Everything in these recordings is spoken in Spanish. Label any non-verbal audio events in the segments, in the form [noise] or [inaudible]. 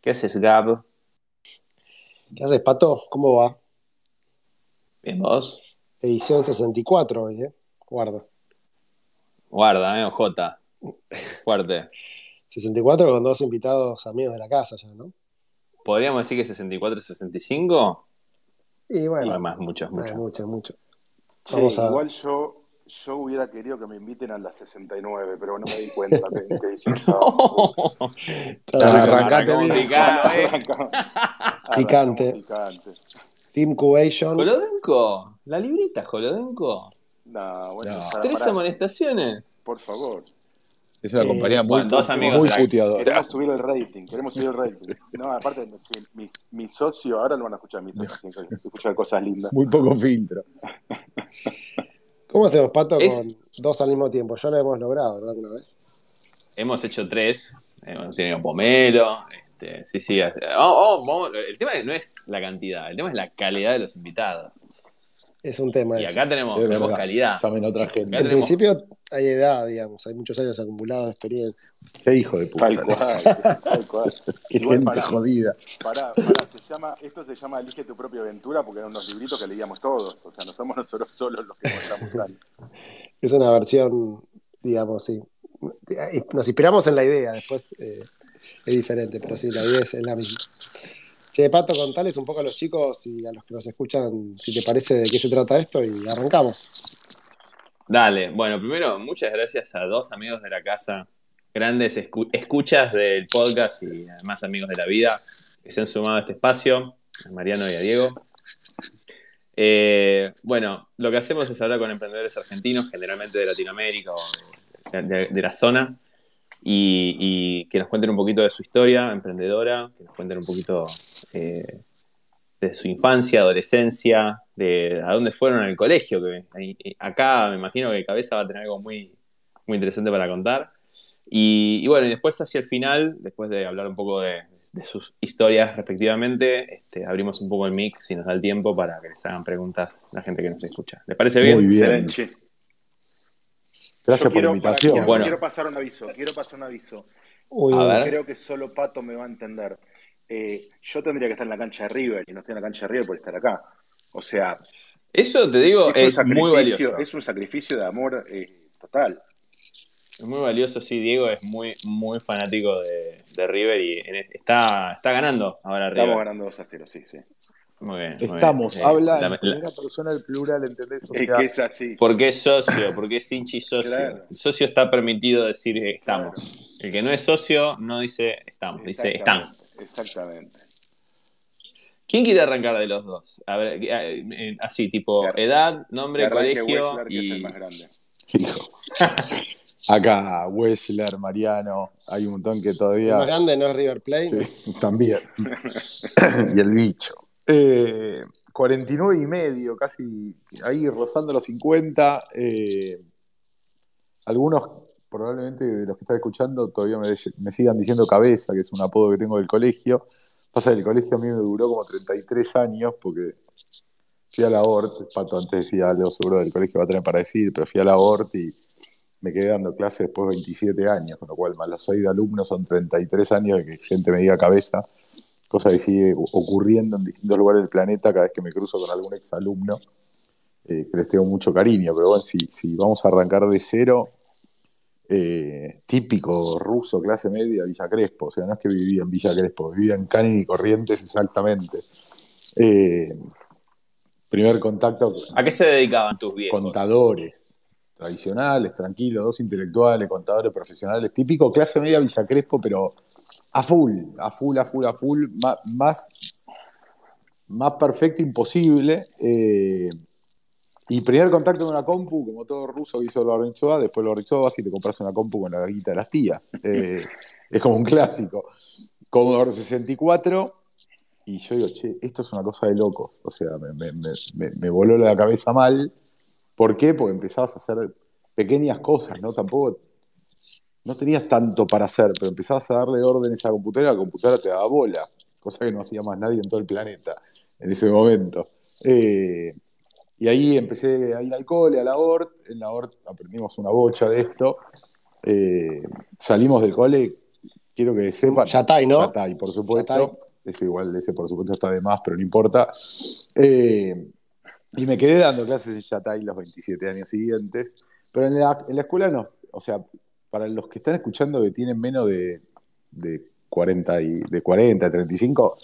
¿Qué haces, Gab? ¿Qué haces, Pato? ¿Cómo va? Bien, vos. Edición 64 hoy, ¿eh? Guarda. Guarda, eh, J. [laughs] Fuerte. 64 con dos invitados amigos de la casa ya, ¿no? ¿Podríamos decir que 64 y 65? Y bueno. No, más, mucho, mucho. mucho, mucho. Che, Vamos a- Igual yo, yo hubiera querido que me inviten a las 69, pero no me di [laughs] cuenta que, que. Claro, arrancate bien. picante. [laughs] Arrancamos- Picante. arrancamos picante. Team Cubation. ¿Jolodenko? ¿La libreta Jolodenko? No, bueno, No. para- ¿Tres pará, amonestaciones? Por favor. Es una Eh, compañía muy, bueno, dos amigos muy puteadora. Queremos subir el rating, queremos subir el rating. No, aparte, mi, mi socio, ahora lo van a escuchar mis socios, escuchar cosas lindas. Muy poco filtro. [laughs] ¿Cómo hacemos, Pato, Es- con dos al mismo tiempo? Ya lo hemos logrado, ¿no? Alguna vez. Hemos hecho tres. Hemos tenido Pomelo. Este, sí, sí. oh, oh, el tema no es la cantidad, el tema es la calidad de los invitados. Es un tema Y ese. acá tenemos, Es tenemos verdad. calidad. Llamen otra gente. En tenemos- principio hay edad, digamos. Hay muchos años acumulados de experiencia. Qué hijo de puta. Tal cual, [laughs] tal cual. Qué Igual gente pará, jodida. pará, pará, se llama, esto se llama Elige tu propia aventura porque eran unos libritos que leíamos todos. O sea, no somos [laughs] nosotros solos los que contamos tal. Es una versión, digamos, sí. Nos inspiramos en la idea, después eh, es diferente, pero sí, la idea es, es la misma. Che, Pato, contales un poco a los chicos y a los que nos escuchan si te parece de qué se trata esto y arrancamos. Dale, bueno, primero, muchas gracias a dos amigos de la casa, grandes escu- escuchas del podcast y además amigos de la vida que se han sumado a este espacio, a Mariano y a Diego. Eh, bueno, lo que hacemos es hablar con emprendedores argentinos, generalmente de Latinoamérica o de, la zona, y, y que nos cuenten un poquito de su historia emprendedora, que nos cuenten un poquito eh, de su infancia, adolescencia, de a dónde fueron al colegio. Que ahí- acá me imagino que Cabeza va a tener algo muy, muy interesante para contar. Y, y bueno, y después hacia el final, después de hablar un poco de, de sus historias respectivamente, este, abrimos un poco el mic si nos da el tiempo para que les hagan preguntas la gente que nos escucha. ¿Les parece bien? Muy bien. Excelente. Gracias Yo por quiero, la invitación. quiero, Bueno. quiero pasar un aviso, quiero pasar un aviso. Uy, A ver. Creo que solo Pato me va a entender. Eh, yo tendría que estar en la cancha de River y no estoy en la cancha de River por estar acá. O sea, Eso te digo, es, muy valioso. Es un sacrificio de amor eh, total. Es muy valioso, sí, Diego es muy, muy fanático de, de River y en- está, está ganando ahora River. Estamos ganando 2 a 0, sí, sí. Muy bien, muy bien. Estamos, Eh, habla la- en primera persona del plural, ¿entendés? O Es sea, que es así. porque es socio, porque es hinchi socio. Claro. El socio está permitido decir estamos. El que no es socio no dice estamos, dice están. Exactamente. ¿Quién quiere arrancar de los dos? A ver, eh, eh, así, tipo edad, nombre, colegio que es el y... más grande. hijo. [laughs] Acá, Weschler, Mariano, hay un montón que el todavía. más grande no es River Plate. Sí, también. [laughs] y el bicho. Eh, 49 y medio, casi ahí rozando los 50. eh, algunos, probablemente de los que están escuchando, todavía me, sigan diciendo cabeza, que es un apodo que tengo del colegio. Pasa que el colegio a mí me duró como 33 años porque fui a la ORT. Pato antes decía algo seguro del colegio va a tener para decir, pero fui a la ORT y me quedé dando clases después de 27 años, con lo cual más los 6 de alumnos son 33 años de que gente me diga cabeza, cosa que sigue ocurriendo en distintos lugares del planeta cada vez que me cruzo con algún exalumno, eh, que les tengo mucho cariño, pero bueno, si vamos a arrancar de cero, eh, típico ruso, clase media, Villa Crespo, o sea, no es que vivía en Villa Crespo, vivía en Canin y Corrientes exactamente. Eh, primer contacto ¿A qué se dedicaban tus viejos? contadores tradicionales, tranquilos, dos intelectuales, contadores profesionales, típico clase media Villa Crespo, pero a full, a full, a full, a full, más, más, más perfecto imposible. eh, y primer contacto con una compu, como todo ruso que hizo Lorenzo después Lorenzo vas y te compras una compu con la guita de las tías. Eh, es como un clásico. Commodore 64, y yo digo, che, esto es una cosa de locos. O sea, me, me- me- voló la cabeza mal. ¿Por qué? Porque empezabas a hacer pequeñas cosas, ¿no? Tampoco, no tenías tanto para hacer, pero empezabas a darle órdenes a la computadora, la computadora te daba bola, cosa que no hacía más nadie en todo el planeta en ese momento. Eh, y ahí empecé a ir al cole, a la ORT, en la ORT aprendimos una bocha de esto, Eh, salimos del cole, quiero que sepan. Yatay, ¿no? Yatay, por supuesto. Yatay. Eso igual, ese por supuesto está de más, pero no importa. Eh, y me quedé dando clases en Yatay los 27 años siguientes. Pero en la, en la escuela no. O sea, para los que están escuchando que tienen menos de, de 40 y de 40, 35,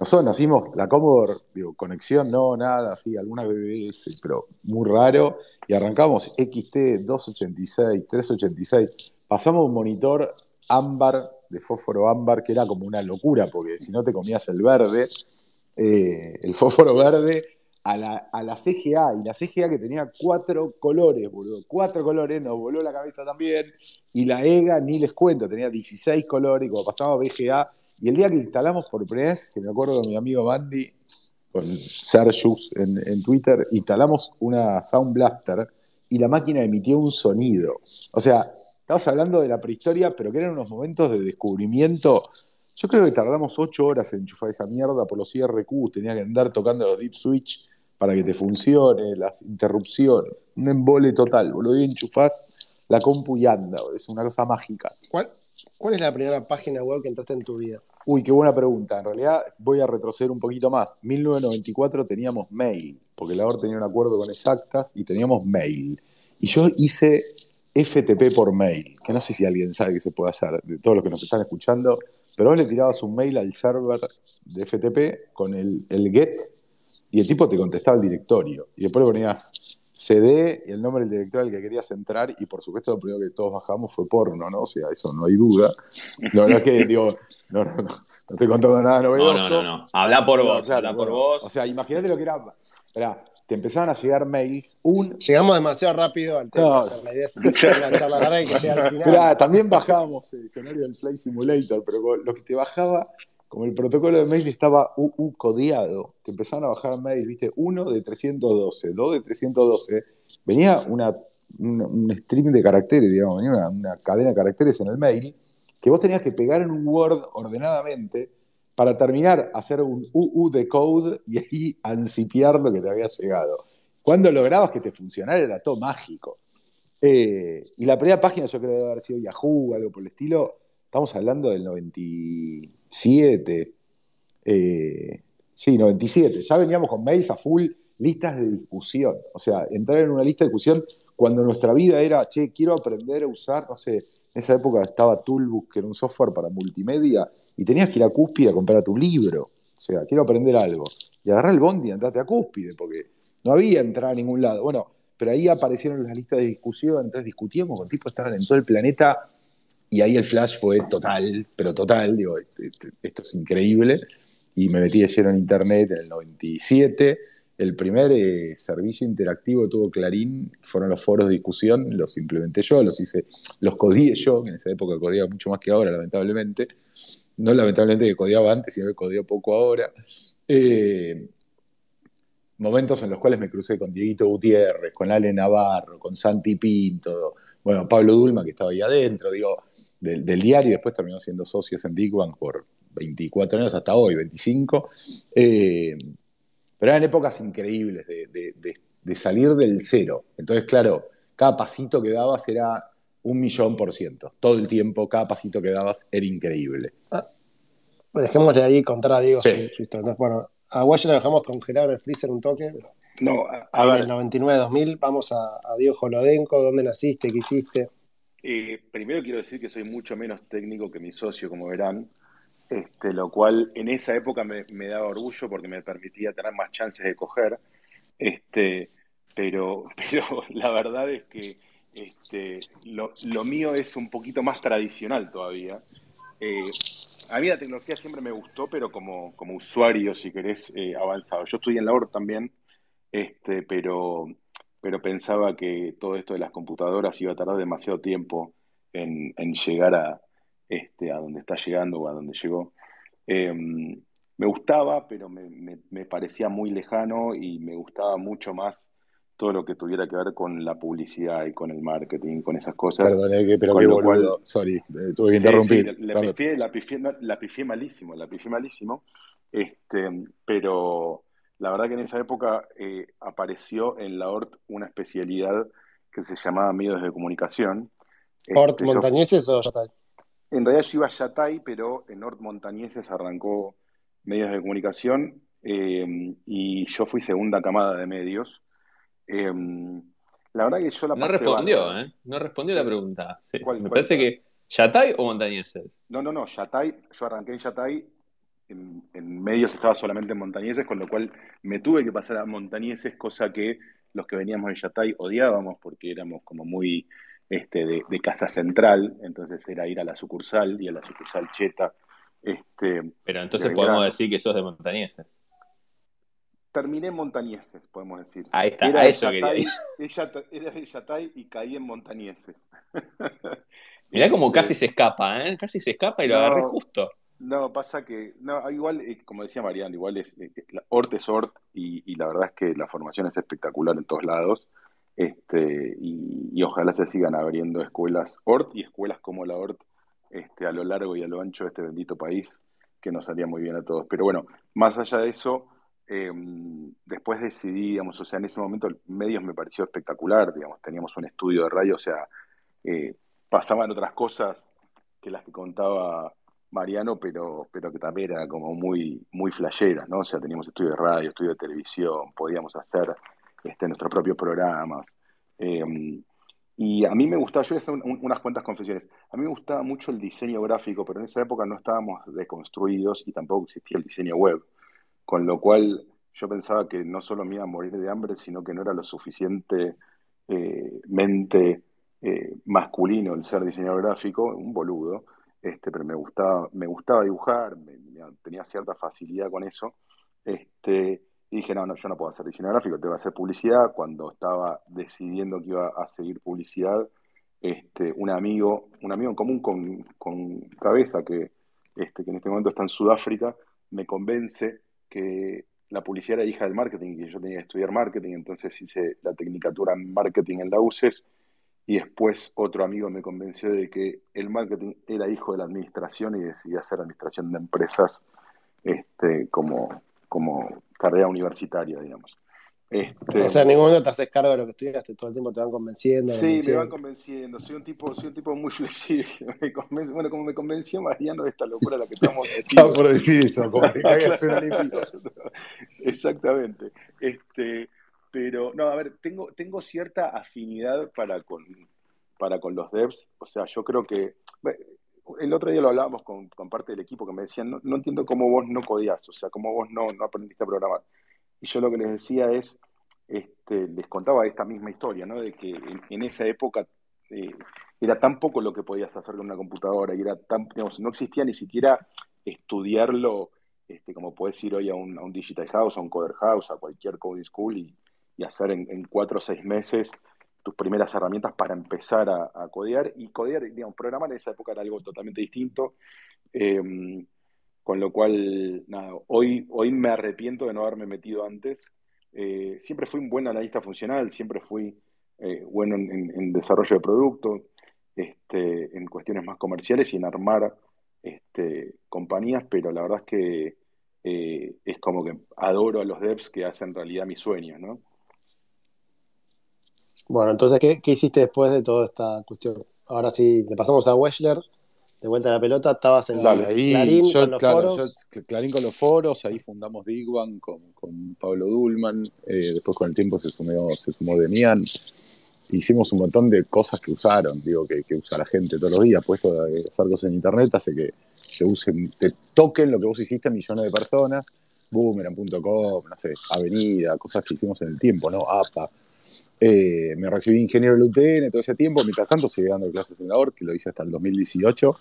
nosotros nacimos, la Commodore, digo, conexión, no, nada, así, algunas BBS, pero muy raro, y arrancamos XT 286, 386, pasamos un monitor ámbar, de fósforo ámbar, que era como una locura, porque si no te comías el verde, eh, el fósforo verde, a la, a la CGA, y la CGA que tenía cuatro colores, boludo, cuatro colores, nos voló la cabeza también, y la EGA, ni les cuento, tenía 16 colores, y como pasaba VGA, y el día que instalamos por primera que me acuerdo de mi amigo Bandy, con Sergius en, en Twitter, instalamos una Sound Blaster y la máquina emitió un sonido. O sea, estamos hablando de la prehistoria, pero que eran unos momentos de descubrimiento. Yo creo que tardamos ocho horas en enchufar esa mierda por los IRQ, tenía que andar tocando los deep switch para que te funcione, las interrupciones, un embole total, boludo, y enchufás la compu y anda, boludo, es una cosa mágica. ¿Cuál, ¿Cuál es la primera página web que entraste en tu vida? Uy, qué buena pregunta. En realidad voy a retroceder un poquito más. 1994 teníamos mail, porque la OR tenía un acuerdo con Exactas y teníamos mail. Y yo hice FTP por mail, que no sé si alguien sabe que se puede hacer, de todos los que nos están escuchando, pero vos le tirabas un mail al server de FTP con el, el get y el tipo te contestaba el directorio. Y después le ponías CD y el nombre del directorio al que querías entrar y por supuesto lo primero que todos bajamos fue porno, ¿no? O sea, eso no hay duda. No, no es que, [laughs] digo, no, no, no, no estoy contando nada No, novedoso. no, no, no. Habla por No, vos, claro, habla por bueno, vos. O sea, imagínate lo que era. Te empezaban a llegar mails, un. Llegamos demasiado rápido al tema. No. o sea, la idea es una charla larga y que llegue al final. Esperá, también bajábamos el diccionario del Flight Simulator, pero lo que te bajaba, como el protocolo de mail estaba UU codeado, te empezaban a bajar mails, viste, uno de 312, dos de 312, venía una, un, stream de caracteres, digamos, venía una, cadena de caracteres en el mail, que vos tenías que pegar en un Word ordenadamente para terminar, hacer un UU de code y ahí ancipiar lo que te había llegado. Cuando lograbas que te funcionara era todo mágico. Eh, y la primera página yo creo que debe haber sido Yahoo algo por el estilo. Estamos hablando del 97. eh, sí, 97. Ya veníamos con mails a full, listas de discusión. O sea, entrar en una lista de discusión cuando nuestra vida era, che, quiero aprender a usar, no sé, en esa época estaba Toolbook, que era un software para multimedia, y tenías que ir a Cúspide a comprar tu libro. O sea, quiero aprender algo. Y agarrar el bondi y andate a Cúspide, porque no había entrada a ningún lado. Bueno, pero ahí aparecieron las listas de discusión, entonces discutíamos con tipos que estaban en todo el planeta, y ahí el flash fue total, pero total, digo, este- este- esto es increíble. Y me metí lleno en internet en el 97. El primer eh, servicio interactivo que tuvo Clarín fueron los foros de discusión, los implementé yo, los hice, los codié yo, que en esa época codiaba mucho más que ahora, lamentablemente. No lamentablemente que codiaba antes, sino que codeo poco ahora. Eh, momentos en los cuales me crucé con Dieguito Gutiérrez, con Ale Navarro, con Santi Pinto, bueno, Pablo Dulma, que estaba ahí adentro, digo, del, del diario, y después terminó siendo socios en Big Bang por 24 años hasta hoy, 25. Eh, pero eran épocas increíbles de, de- de- de salir del cero. Entonces, claro, cada pasito que dabas era un millón por ciento. Todo el tiempo, cada pasito que dabas era increíble. Dejémosle ahí contar a Diego Sí. su, su bueno, a Guayo lo dejamos congelado en el freezer un toque. No, a, a Ahí en ver, el 99-2000, vamos a, a Diego Jolodenko. ¿Dónde naciste? ¿Qué hiciste? eh, primero quiero decir que soy mucho menos técnico que mi socio, como verán, este, lo cual en esa época me, me daba orgullo porque me permitía tener más chances de coger. Este, pero, [laughs] pero la verdad es que este, lo, lo mío es un poquito más tradicional todavía. Eh, a mí la tecnología siempre me gustó, pero como, como usuario, si querés, eh, avanzado. Yo estudié en la OR también, este, pero, pero pensaba que todo esto de las computadoras iba a tardar demasiado tiempo en, en llegar a, este, a donde está llegando o a donde llegó. Eh, me gustaba, pero me, me- me parecía muy lejano y me gustaba mucho más todo lo que tuviera que ver con la publicidad y con el marketing, con esas cosas. Perdón, eh, pero Con qué boludo. cual- Sorry, eh, tuve que interrumpir. sí, la, Perdón. pifié, la, pifié, no, la pifié malísimo, la pifié malísimo. Este, pero la verdad que en esa época eh, apareció en la ORT una especialidad que se llamaba medios de comunicación. ¿Hort Este, yo- Montañeses o Yatay? en realidad yo iba a Yatay, pero en Nord Montañeses arrancó medios de comunicación eh, y yo fui segunda camada de medios. Eh, la verdad que yo la No respondió. ¿eh? No respondió la pregunta. Sí, ¿Cuál- Me cuál? parece que. ¿Yatay o Montañeses? No, no, no, Yatay, yo arranqué en Yatay, en, en medios estaba solamente en Montañeses, con lo cual me tuve que pasar a Montañeses, cosa que los que veníamos de Yatay odiábamos porque éramos como muy este, de, de casa central, entonces era ir a la sucursal y a la sucursal cheta. Este, Pero entonces De podemos decir que sos de Montañeses. terminé en Montañeses, podemos decir. Ahí está, Era a de eso quería Yatay, t- era de Yatay y caí en Montañeses. Mirá como Este, casi se escapa, ¿eh? Casi se escapa y lo No. agarré justo. No, pasa que, no, igual, eh, como decía Mariano, igual es, eh, la- Ort es Ort y, y la verdad es que la formación es espectacular en todos lados. Este, y, y ojalá se sigan abriendo escuelas Ort y escuelas como la Ort este, a lo largo y a lo ancho de este bendito país, que nos haría muy bien a todos. Pero bueno, más allá de eso, eh, después decidí, digamos, o sea, en ese momento medios me pareció espectacular, digamos, teníamos un estudio de radio, o sea, eh, pasaban otras cosas que las que contaba Mariano, pero, pero que también era como muy, muy flasheras, ¿no? O sea, teníamos estudio de radio, estudio de televisión, podíamos hacer este, nuestros propios programas. Eh, y a mí me gustaba, yo voy a hacer un- un- unas cuantas confesiones, a mí me gustaba mucho el diseño gráfico, pero en esa época no estábamos deconstruidos y tampoco existía el diseño web, con lo cual yo pensaba que no solo me iba a morir de hambre, sino que no era lo suficientemente eh, masculino el ser diseñador gráfico, un boludo, este, pero me gustaba, me gustaba dibujar, me- tenía cierta facilidad con eso. Este, y dije, no, no, yo no puedo hacer diseño gráfico, tengo que hacer publicidad. Cuando estaba decidiendo que iba a seguir publicidad, este, un amigo, un amigo en común con, con Cabeza, que, este, que en este momento está en Sudáfrica, me convence que la publicidad era hija del marketing, que yo tenía que estudiar marketing, entonces hice la tecnicatura en marketing en la UCES, y después otro amigo me convenció de que el marketing era hijo de la administración y decidí hacer administración de empresas este, como, como carrera universitaria, digamos. Este, O sea, en ningún momento te haces cargo de lo que estudiaste, todo el tiempo te van convenciendo. Sí, me van convenciendo. Soy un tipo, soy un tipo muy flexible. [laughs] Me convence- bueno, como me convenció Mariano de esta locura en la que estamos [laughs] Estaba por decir eso, como que caigas [laughs] limpia. Exactamente. Este, pero, no, a ver, tengo, tengo cierta afinidad para con, para con los devs. O sea, yo creo que. El otro día lo hablábamos con, con parte del equipo que me decían, no, no entiendo cómo vos no codiás, o sea, cómo vos no, no aprendiste a programar. Y yo lo que les decía es, este, les contaba esta misma historia, ¿no? De que en, en esa época eh, era tan poco lo que podías hacer con una computadora y era tan, digamos, no existía ni siquiera estudiarlo este, como puedes ir hoy a un, a un Digital House, a un Coder House, a cualquier coding school y, y hacer en, cuatro o seis meses tus primeras herramientas para empezar a, a codear. Y codear, digamos, programar en esa época era algo totalmente distinto. Eh, con lo cual, nada, hoy, hoy me arrepiento de no haberme metido antes. Eh, siempre fui un buen analista funcional, siempre fui eh, bueno en, en, en, desarrollo de producto, este, en cuestiones más comerciales y en armar este, compañías, pero la verdad es que eh, es como que adoro a los devs que hacen realidad mis sueños, ¿no? Bueno, entonces, ¿qué, ¿qué, hiciste después de toda esta cuestión? Ahora sí, le pasamos a Wechler, de vuelta a la pelota, estabas en Dale, ahí, Clarín yo, con los claro, foros. yo, Clarín con los foros, ahí fundamos Digwan con, con Pablo Dulman, eh, después con el tiempo se sumó, se sumó Demian, hicimos un montón de cosas que usaron, digo, que, que usa la gente todos los días, puesto a hacer cosas en internet hace que te usen, te toquen lo que vos hiciste a millones de personas, boomerang.com, no sé, Avenida, cosas que hicimos en el tiempo, ¿no? APA. Eh, me recibí ingeniero del UTN todo ese tiempo, mientras tanto seguí dando clases en la OR, que lo hice hasta el 2018.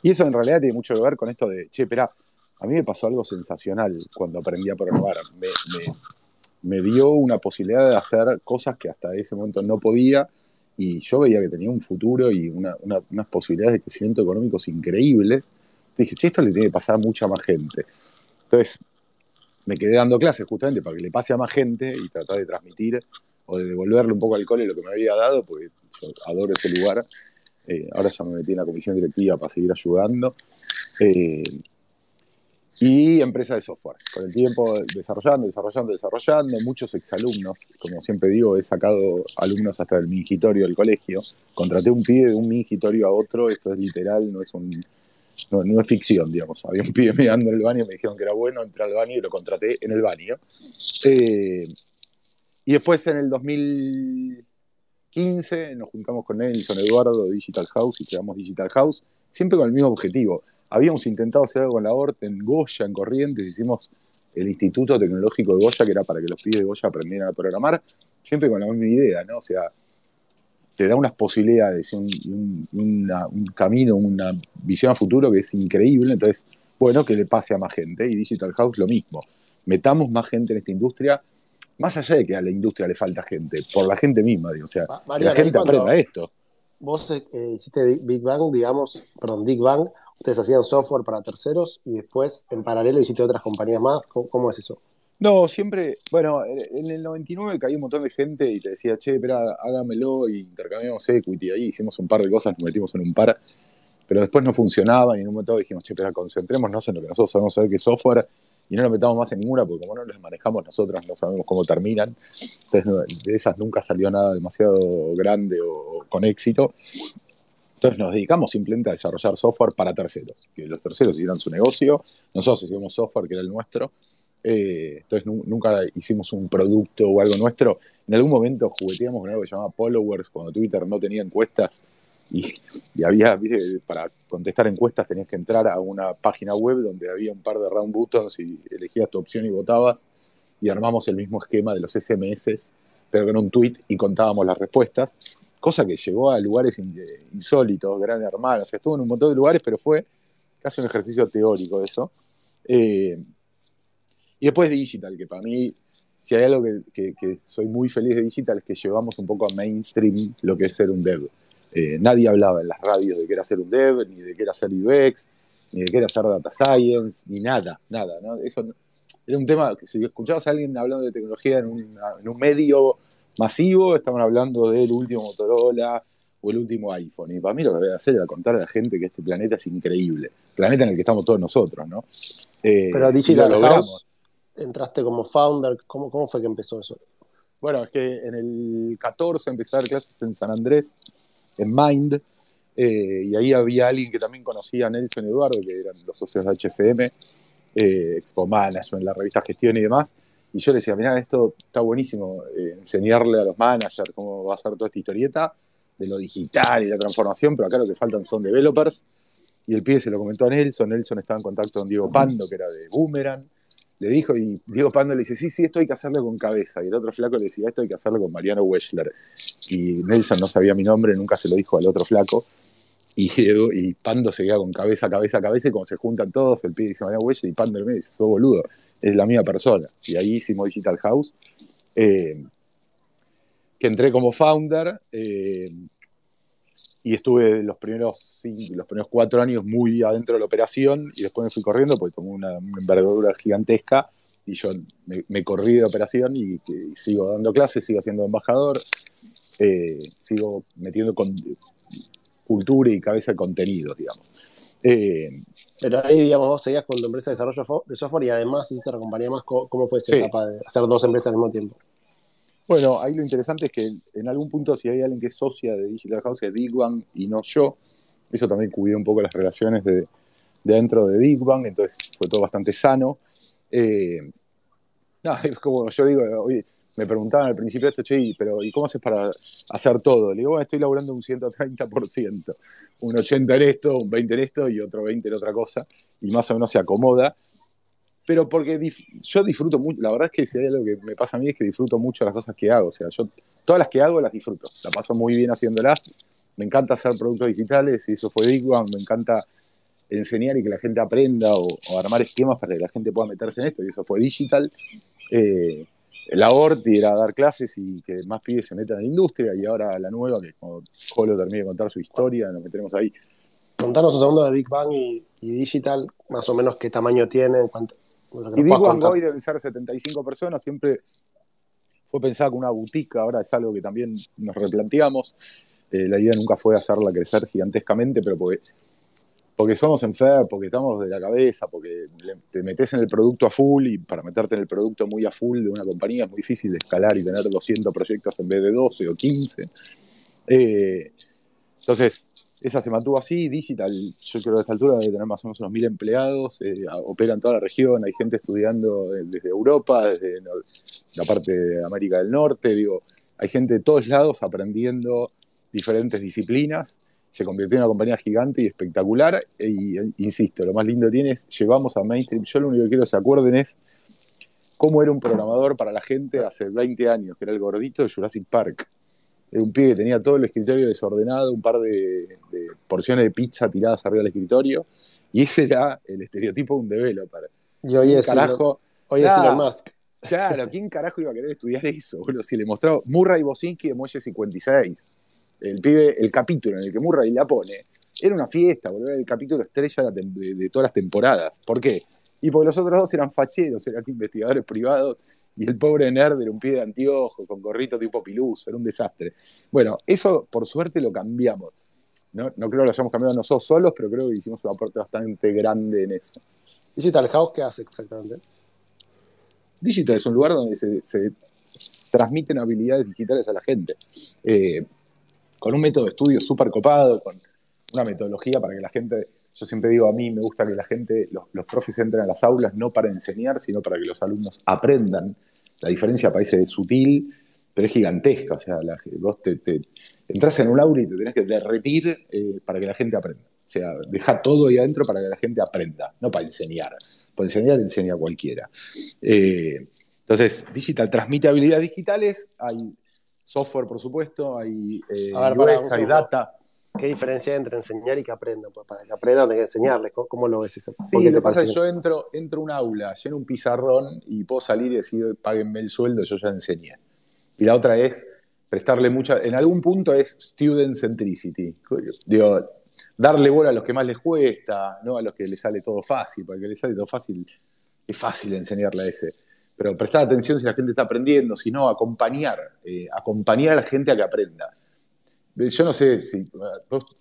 Y eso en realidad tiene mucho que ver con esto de, che, espera, a mí me pasó algo sensacional cuando aprendí a programar. Me, me, me, dio una posibilidad de hacer cosas que hasta ese momento no podía y yo veía que tenía un futuro y una, una, unas posibilidades de crecimiento económicos increíbles. Dije, che, esto le tiene que pasar a mucha más gente. Entonces, me quedé dando clases justamente para que le pase a más gente y tratar de transmitir o de devolverle un poco al cole lo que me había dado, porque yo adoro ese lugar. Eh, ahora ya me metí en la comisión directiva para seguir ayudando. Eh, y empresa de software. Con el tiempo desarrollando, desarrollando, desarrollando, muchos exalumnos, como siempre digo, he sacado alumnos hasta el mingitorio del colegio, contraté un pibe de un mingitorio a otro, esto es literal, no es un no, es ficción, digamos. Había un pibe mirando en el baño, me dijeron que era bueno, entré al baño y lo contraté en el baño. Eh, y después en el 2015 nos juntamos con Nelson Eduardo de Digital House y creamos Digital House, siempre con el mismo objetivo. Habíamos intentado hacer algo con la ORT en Goya, en Corrientes, hicimos el Instituto Tecnológico de Goya, que era para que los pibes de Goya aprendieran a programar, siempre con la misma idea, ¿no? O sea, te da unas posibilidades, un, un, camino, una visión a futuro que es increíble. Entonces, bueno, que le pase a más gente. Y Digital House lo mismo. Metamos más gente en esta industria, más allá de que a la industria le falta gente, por la gente misma, digo, o sea, que la gente aprenda esto. Vos eh, hiciste Big Bang, digamos, perdón, Big Bang, ustedes hacían software para terceros y después en paralelo hiciste otras compañías más. cómo es eso? No, siempre, bueno, en el 99 caía un montón de gente y te decía, che, espera, hágamelo y intercambiamos equity. Ahí hicimos un par de cosas, nos metimos en un par, pero después no funcionaban y en un momento dijimos, che, espera, concentrémonos en lo que nosotros sabemos saber que software y no nos metamos más en ninguna porque como no las manejamos nosotros no sabemos cómo terminan. Entonces, de esas nunca salió nada demasiado grande o con éxito. Entonces nos dedicamos simplemente a desarrollar software para terceros, que los terceros hicieran su negocio, nosotros hicimos software que era el nuestro eh, entonces nunca hicimos un producto o algo nuestro. En algún momento jugueteamos con algo que se llamaba followers, cuando Twitter no tenía encuestas y, había, para contestar encuestas tenías que entrar a una página web donde había un par de round buttons y elegías tu opción y votabas y armamos el mismo esquema de los SMS, pero con un tweet y contábamos las respuestas, cosa que llegó a lugares insólitos, gran hermano, o sea, estuvo en un montón de lugares, pero fue casi un ejercicio teórico eso. Eh, y después Digital, que para mí, si hay algo que, soy muy feliz de Digital, es que llevamos un poco a mainstream lo que es ser un dev. Eh, nadie hablaba en las radios de que era ser un dev, ni de que era ser UX, ni de que era hacer data science, ni nada, nada. ¿no? Eso era un tema que si escuchabas a alguien hablando de tecnología en, un medio masivo, estaban hablando del último Motorola o el último iPhone. Y para mí lo que voy a hacer era contar a la gente que este planeta es increíble. Planeta en el que estamos todos nosotros, ¿no? Eh, Pero Digital House entraste como founder? ¿Cómo, ¿Cómo fue que empezó eso? Bueno, es que en el 14 empecé a dar clases en San Andrés, en Mind, eh, y ahí había alguien que también conocía a Nelson Eduardo, que eran los socios de HCM, eh, Expo Management, la revista Gestión y demás. Y yo le decía, mira, esto está buenísimo, eh, enseñarle a los managers cómo va a ser toda esta historieta de lo digital y la transformación, pero acá lo que faltan son developers. Y el pibe se lo comentó a Nelson, Nelson estaba en contacto con Diego Pando, que era de Boomerang, le dijo, y Diego Pando le dice, sí, sí, esto hay que hacerlo con cabeza. Y el otro flaco le decía, esto hay que hacerlo con Mariano Weschler. Y Nelson no sabía mi nombre, nunca se lo dijo al otro flaco. Y, y Pando seguía con cabeza, cabeza, cabeza, y como se juntan todos, el pie dice Mariano Weschler, y Pando me dice, sos boludo, es la misma persona. Y ahí hicimos Digital House, eh, que entré como founder. Eh, y estuve los primeros, los primeros cuatro años muy adentro de la operación y después me fui corriendo porque tomó una, envergadura gigantesca y yo me, corrí de operación y, sigo dando clases, sigo siendo embajador, eh, sigo metiendo con, cultura y cabeza de contenidos, digamos. Eh, Pero ahí, digamos, vos seguías con tu empresa de desarrollo de software y además hiciste una compañía más. ¿Cómo fue esa etapa de hacer dos empresas al mismo tiempo? Bueno, ahí lo interesante es que en algún punto si hay alguien que es socia de Digital House es Digban y no yo. Eso también cuidó un poco las relaciones de, dentro de Digban, entonces fue todo bastante sano. Eh, no, [laughs] como yo digo, oye, me preguntaban al principio esto, che, pero ¿y cómo haces para hacer todo? Le digo, bueno, estoy laburando un 130%, un 80% en esto, un 20% en esto y otro 20% en otra cosa, y más o menos se acomoda pero porque yo disfruto mucho, la verdad es que si hay algo que me pasa a mí es que disfruto mucho las cosas que hago, o sea, yo todas las que hago las disfruto, la paso muy bien haciéndolas, me encanta hacer productos digitales, y eso fue Big One, me encanta enseñar y que la gente aprenda o, armar esquemas para que la gente pueda meterse en esto, y eso fue digital. Eh, la ORTI era dar clases y que más pibes se metan en la industria, y ahora la nueva, que como Jolo termine de contar su historia, nos metemos ahí. Contanos un segundo de Big Bang y, Digital, más o menos qué tamaño tiene, en cuanto, y digo hoy debe ser 75 personas, siempre fue pensada como una boutique, ahora es algo que también nos replanteamos. Eh, la idea nunca fue hacerla crecer gigantescamente, pero porque porque somos enfermos, porque estamos de la cabeza, porque te metes en el producto a full y para meterte en el producto muy a full de una compañía es muy difícil de escalar y tener 200 proyectos en vez de 12 o 15. Eh, entonces, esa se mantuvo así, Digital, yo creo que a esta altura debe tener más o menos unos mil empleados, eh, opera en toda la región, hay gente estudiando desde Europa, desde la parte de América del Norte, digo, hay gente de todos lados aprendiendo diferentes disciplinas se convirtió en una compañía gigante y espectacular. Y, insisto, lo más lindo tiene es, llevamos a mainstream. Yo lo único que quiero que se acuerden es cómo era un programador para la gente hace 20 años, que era el gordito de Jurassic Park. Un pibe que tenía todo el escritorio desordenado, un par de, porciones de pizza tiradas arriba del escritorio, y ese era el estereotipo de un developer. Y hoy es, carajo, hoy es Elon Musk. Claro, [laughs] ¿quién carajo iba a querer estudiar eso? Si le mostraba Murray Bosinski de Muelle 56 el pibe, el capítulo en el que Murray la pone, era una fiesta, boludo, era el capítulo estrella de, todas las temporadas. ¿Por qué? Y porque los otros dos eran facheros, eran investigadores privados, y el pobre nerd era un pie de anteojos, con gorrito tipo piluso, era un desastre. Bueno, eso por suerte lo cambiamos. No, creo que lo hayamos cambiado nosotros solos, pero creo que hicimos un aporte bastante grande en eso. Digital House, ¿qué hace exactamente? Digital es un lugar donde se, transmiten habilidades digitales a la gente. Eh, con un método de estudio súper copado, con una metodología para que la gente, yo siempre digo, a mí me gusta que la gente, los, profes entren a las aulas no para enseñar, sino para que los alumnos aprendan. La diferencia parece sutil, pero es gigantesca. O sea, vos te, entras en un aula y te tenés que derretir eh, para que la gente aprenda. O sea, deja todo ahí adentro para que la gente aprenda, no para enseñar. Para enseñar, enseña cualquiera. Eh, entonces, Digital transmite habilidades digitales, hay software, por supuesto, hay eh, hay data. ¿Qué diferencia hay entre enseñar y que aprendan? Pues para que aprendan, hay que enseñarles. ¿Cómo, lo ves eso? Sí, lo que pasa es que yo entro, entro a un aula, lleno un pizarrón y puedo salir y decir, páguenme el sueldo, yo ya enseñé. Y la otra es prestarle mucha. En algún punto es student centricity. Digo, darle bola a los que más les cuesta, no a los que les sale todo fácil. Para que les sale todo fácil, es fácil enseñarle a ese pero prestar atención si la gente está aprendiendo, si no, acompañar, eh, acompañar a la gente a que aprenda. Yo no sé si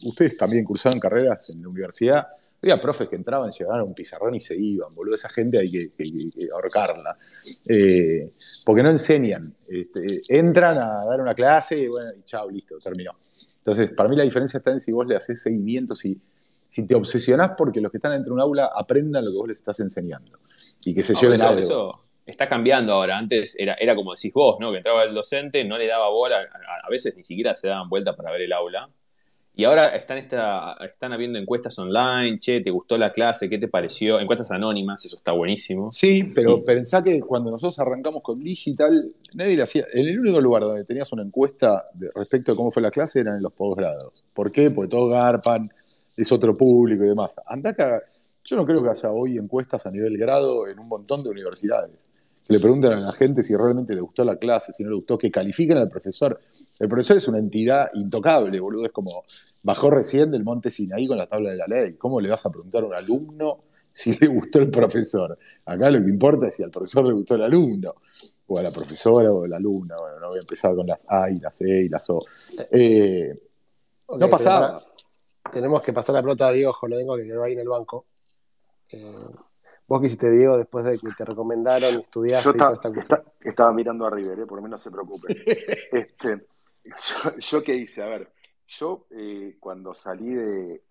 ustedes también cursaron carreras en la universidad. Había profes que entraban, llegaban a un pizarrón y se iban, boludo. Esa gente hay que, ahorcarla. Eh, porque no enseñan. Este, entran a dar una clase y bueno, y chao, listo, terminó. Entonces, para mí la diferencia está en si vos le haces seguimiento, si, si te obsesionás porque los que están dentro de un aula aprendan lo que vos les estás enseñando y que se lleven a algo está cambiando ahora. Antes era, era como decís vos, ¿no? Que entraba el docente, no le daba bola, a, veces ni siquiera se daban vuelta para ver el aula. Y ahora están, esta, están habiendo encuestas online, che, ¿te gustó la clase? ¿Qué te pareció? Encuestas anónimas, eso está buenísimo. Sí, pero pensá que cuando nosotros arrancamos con Digital, nadie le hacía. En el único lugar donde tenías una encuesta respecto de cómo fue la clase eran en los posgrados. ¿Por qué? Porque todo garpan, es otro público y demás. Anda acá. Yo no creo que haya hoy encuestas a nivel grado en un montón de universidades que le pregunten a la gente si realmente le gustó la clase, si no le gustó, que califiquen al profesor. El profesor es una entidad intocable, boludo. Es como bajó recién del monte Sinaí con la tabla de la ley. ¿Cómo le vas a preguntar a un alumno si le gustó el profesor? Acá lo que importa es si al profesor le gustó el alumno, o a la profesora o el alumno. Bueno, no voy a empezar con las A y las E y las O. Eh, no pasaba. Tenemos que pasar la pelota a Diego Jolodengo, que quedó ahí en el banco. Eh, ¿Vos qué hiciste, Diego, después de que te recomendaron, estudiaste yo esta estaba mirando a River, ¿eh? por lo menos no se preocupe. [laughs] este, yo, qué hice? A ver, yo eh, cuando salí de,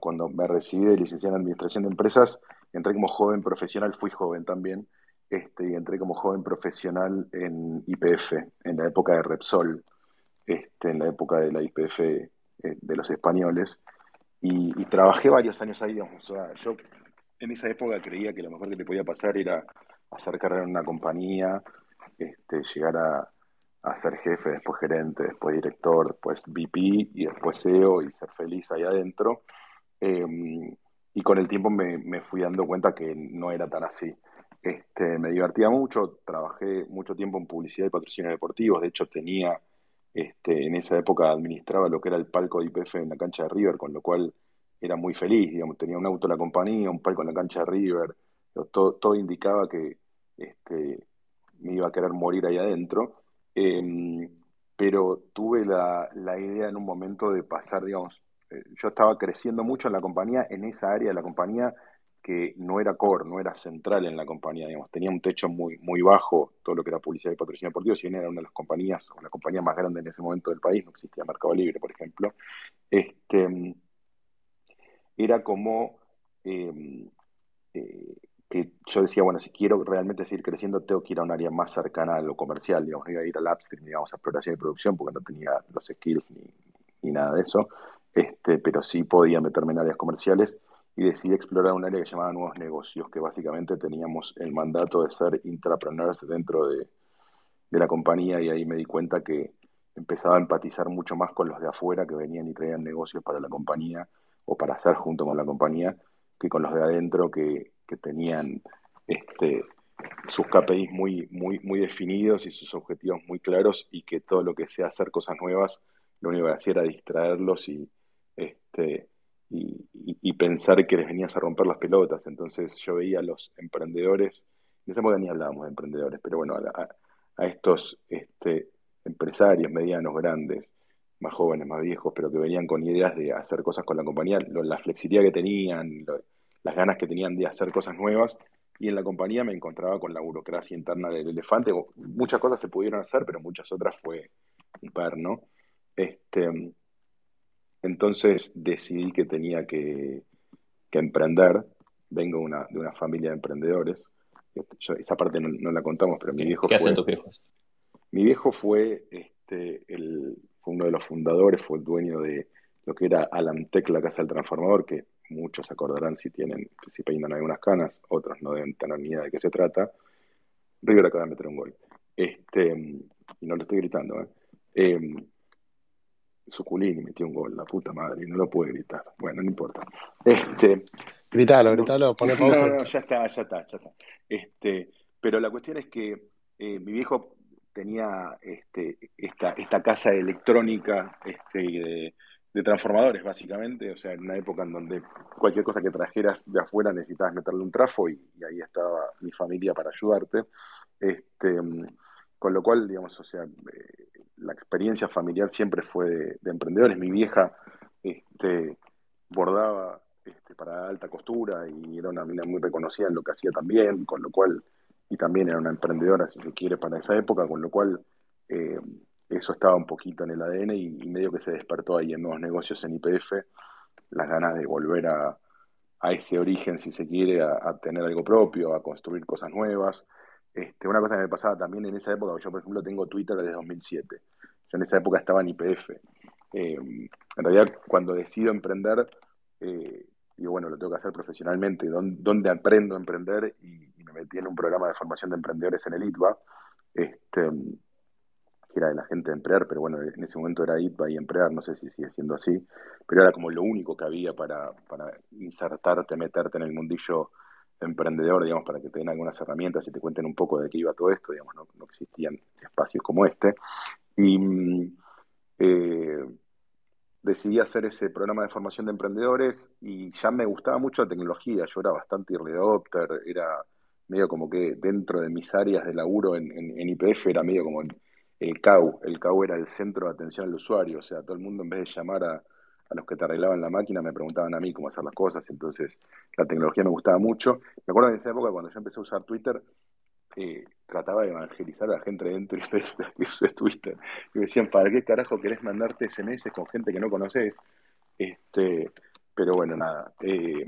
cuando me recibí de licenciado en Administración de Empresas, entré como joven profesional, fui joven también, este, y entré como joven profesional en IPF, en la época de Repsol, este, en la época de la IPF eh, de los españoles, y, y, trabajé varios años ahí, digamos, o sea, yo en esa época creía que lo mejor que te podía pasar era hacer carrera en una compañía, este, llegar a, ser jefe, después gerente, después director, después VP y después CEO y ser feliz ahí adentro. Em, y con el tiempo me, fui dando cuenta que no era tan así. Este, me divertía mucho, trabajé mucho tiempo en publicidad y patrocinio deportivos, de hecho tenía, este, en esa época administraba lo que era el palco de IPF en la cancha de River, con lo cual era muy feliz, digamos, tenía un auto en la compañía, un palco en la cancha de River, todo, todo indicaba que este, me iba a querer morir ahí adentro, em, pero tuve la, idea en un momento de pasar, digamos, eh, yo estaba creciendo mucho en la compañía, en esa área de la compañía que no era core, no era central en la compañía, digamos, tenía un techo muy, muy bajo, todo lo que era publicidad y patrocinio deportivo, si bien era una de las compañías, o la compañía más grande en ese momento del país, no existía Mercado Libre, por ejemplo, este, era como eh, eh, que yo decía, bueno, si quiero realmente seguir creciendo, tengo que ir a un área más cercana a lo comercial, digamos, iba a ir al upstream, digamos, a exploración y producción, porque no tenía los skills ni, nada de eso, este, pero sí podía meterme en áreas comerciales y decidí explorar un área que llamaba nuevos negocios, que básicamente teníamos el mandato de ser intrapreneurs dentro de, de la compañía y ahí me di cuenta que empezaba a empatizar mucho más con los de afuera que venían y traían negocios para la compañía o para hacer junto con la compañía que con los de adentro que, tenían este, sus KPIs muy, muy, muy definidos y sus objetivos muy claros y que todo lo que sea hacer cosas nuevas, lo único que hacía era distraerlos y, este, y, pensar que les venías a romper las pelotas. Entonces yo veía a los emprendedores, en esa época ni hablábamos de emprendedores, pero bueno, a, a estos este, empresarios medianos, grandes, más jóvenes, más viejos, pero que venían con ideas de hacer cosas con la compañía, la flexibilidad que tenían, lo, las ganas que tenían de hacer cosas nuevas. Y en la compañía me encontraba con la burocracia interna del elefante. Muchas cosas se pudieron hacer, pero muchas otras fue un par, ¿no? Este, entonces decidí que tenía que, que emprender. Vengo una, de una familia de emprendedores. esa parte no, la contamos, pero mi viejo ¿Qué fue, hacen tus viejos? Mi viejo fue, este, el, fue uno de los fundadores, fue el dueño de lo que era Alamtec, la casa del transformador, que muchos acordarán si tienen, si peinan algunas canas, otros no deben tener ni idea de qué se trata. River acaba de meter un gol. Este, y no lo estoy gritando, ¿eh? eh Suculini metió un gol, la puta madre, y no lo puede gritar. Bueno, no importa. Este, gritalo, gritalo, pone pausa. No, no, ya está, ya está, ya está. Este, pero la cuestión es que eh, mi viejo tenía este, esta, esta casa electrónica este, de, de transformadores, básicamente, o sea, en una época en donde cualquier cosa que trajeras de afuera necesitabas meterle un trafo y, ahí estaba mi familia para ayudarte. Este, con lo cual, digamos, o sea, eh, la experiencia familiar siempre fue de, emprendedores. Mi vieja este, bordaba este, para alta costura y era una mina muy reconocida en lo que hacía también, con lo cual, y también era una emprendedora, si se quiere, para esa época, con lo cual... Eh, eso estaba un poquito en el ADN y, medio que se despertó ahí en nuevos negocios en IPF, las ganas de volver a, ese origen, si se quiere, a, tener algo propio, a construir cosas nuevas. Este, una cosa que me pasaba también en esa época, yo por ejemplo tengo Twitter desde 2007, yo en esa época estaba en IPF. Eh, en realidad cuando decido emprender, eh, digo, bueno, lo tengo que hacer profesionalmente, ¿dónde, aprendo a emprender? Y, me metí en un programa de formación de emprendedores en el ITBA. Este, que era de la gente de Emprear, pero bueno, en ese momento era ITBA y Emprear, no sé si sigue siendo así, pero era como lo único que había para, para insertarte, meterte en el mundillo emprendedor, digamos, para que te den algunas herramientas y te cuenten un poco de qué iba todo esto, digamos, no, existían espacios como este. Y eh, decidí hacer ese programa de formación de emprendedores y ya me gustaba mucho la tecnología, yo era bastante early adopter, era medio como que dentro de mis áreas de laburo en, en, en IPF era medio como el CAU. El CAU era el centro de atención al usuario, o sea, todo el mundo en vez de llamar a, los que te arreglaban la máquina me preguntaban a mí cómo hacer las cosas, entonces la tecnología me gustaba mucho. Me acuerdo de esa época cuando yo empecé a usar Twitter, eh, trataba de evangelizar a la gente dentro de Twitter. Y me decían, ¿para qué carajo querés mandarte SMS con gente que no conoces? Este, pero bueno, nada. Eh,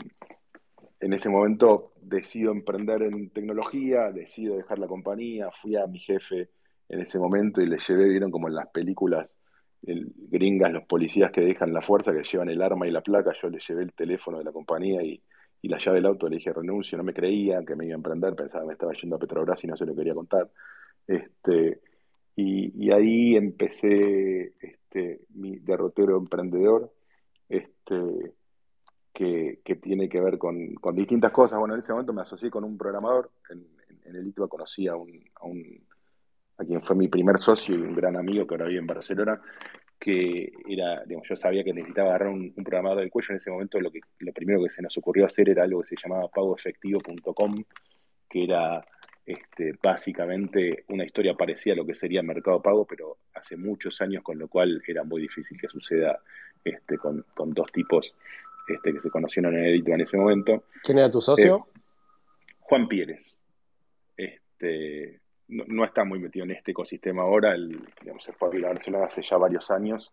en ese momento decido emprender en tecnología, decido dejar la compañía, fui a mi jefe en ese momento y le llevé, vieron como en las películas el, gringas, los policías que dejan la fuerza, que llevan el arma y la placa, yo le llevé el teléfono de la compañía y, y la llave del auto, le dije renuncio, no me creía que me iba a emprender, pensaba que me estaba yendo a Petrobras y no se lo quería contar. Este, y, y ahí empecé este, mi derrotero emprendedor, este, que, que tiene que ver con, con, distintas cosas. Bueno, en ese momento me asocié con un programador, en, en el ITBA conocí a un, a quien fue mi primer socio y un gran amigo que ahora vive en Barcelona, que era, digamos, yo sabía que necesitaba agarrar un, programador del cuello. En ese momento lo, que, lo primero que se nos ocurrió hacer era algo que se llamaba pagoefectivo.com, que era este, básicamente una historia parecida a lo que sería Mercado Pago, pero hace muchos años, con lo cual era muy difícil que suceda este, con, dos tipos este, que se conocieron en Edito en ese momento. ¿Quién era tu socio? Eh, Juan Pieres. Este, no, está muy metido en este ecosistema ahora, el, digamos, se fue a Barcelona hace ya varios años.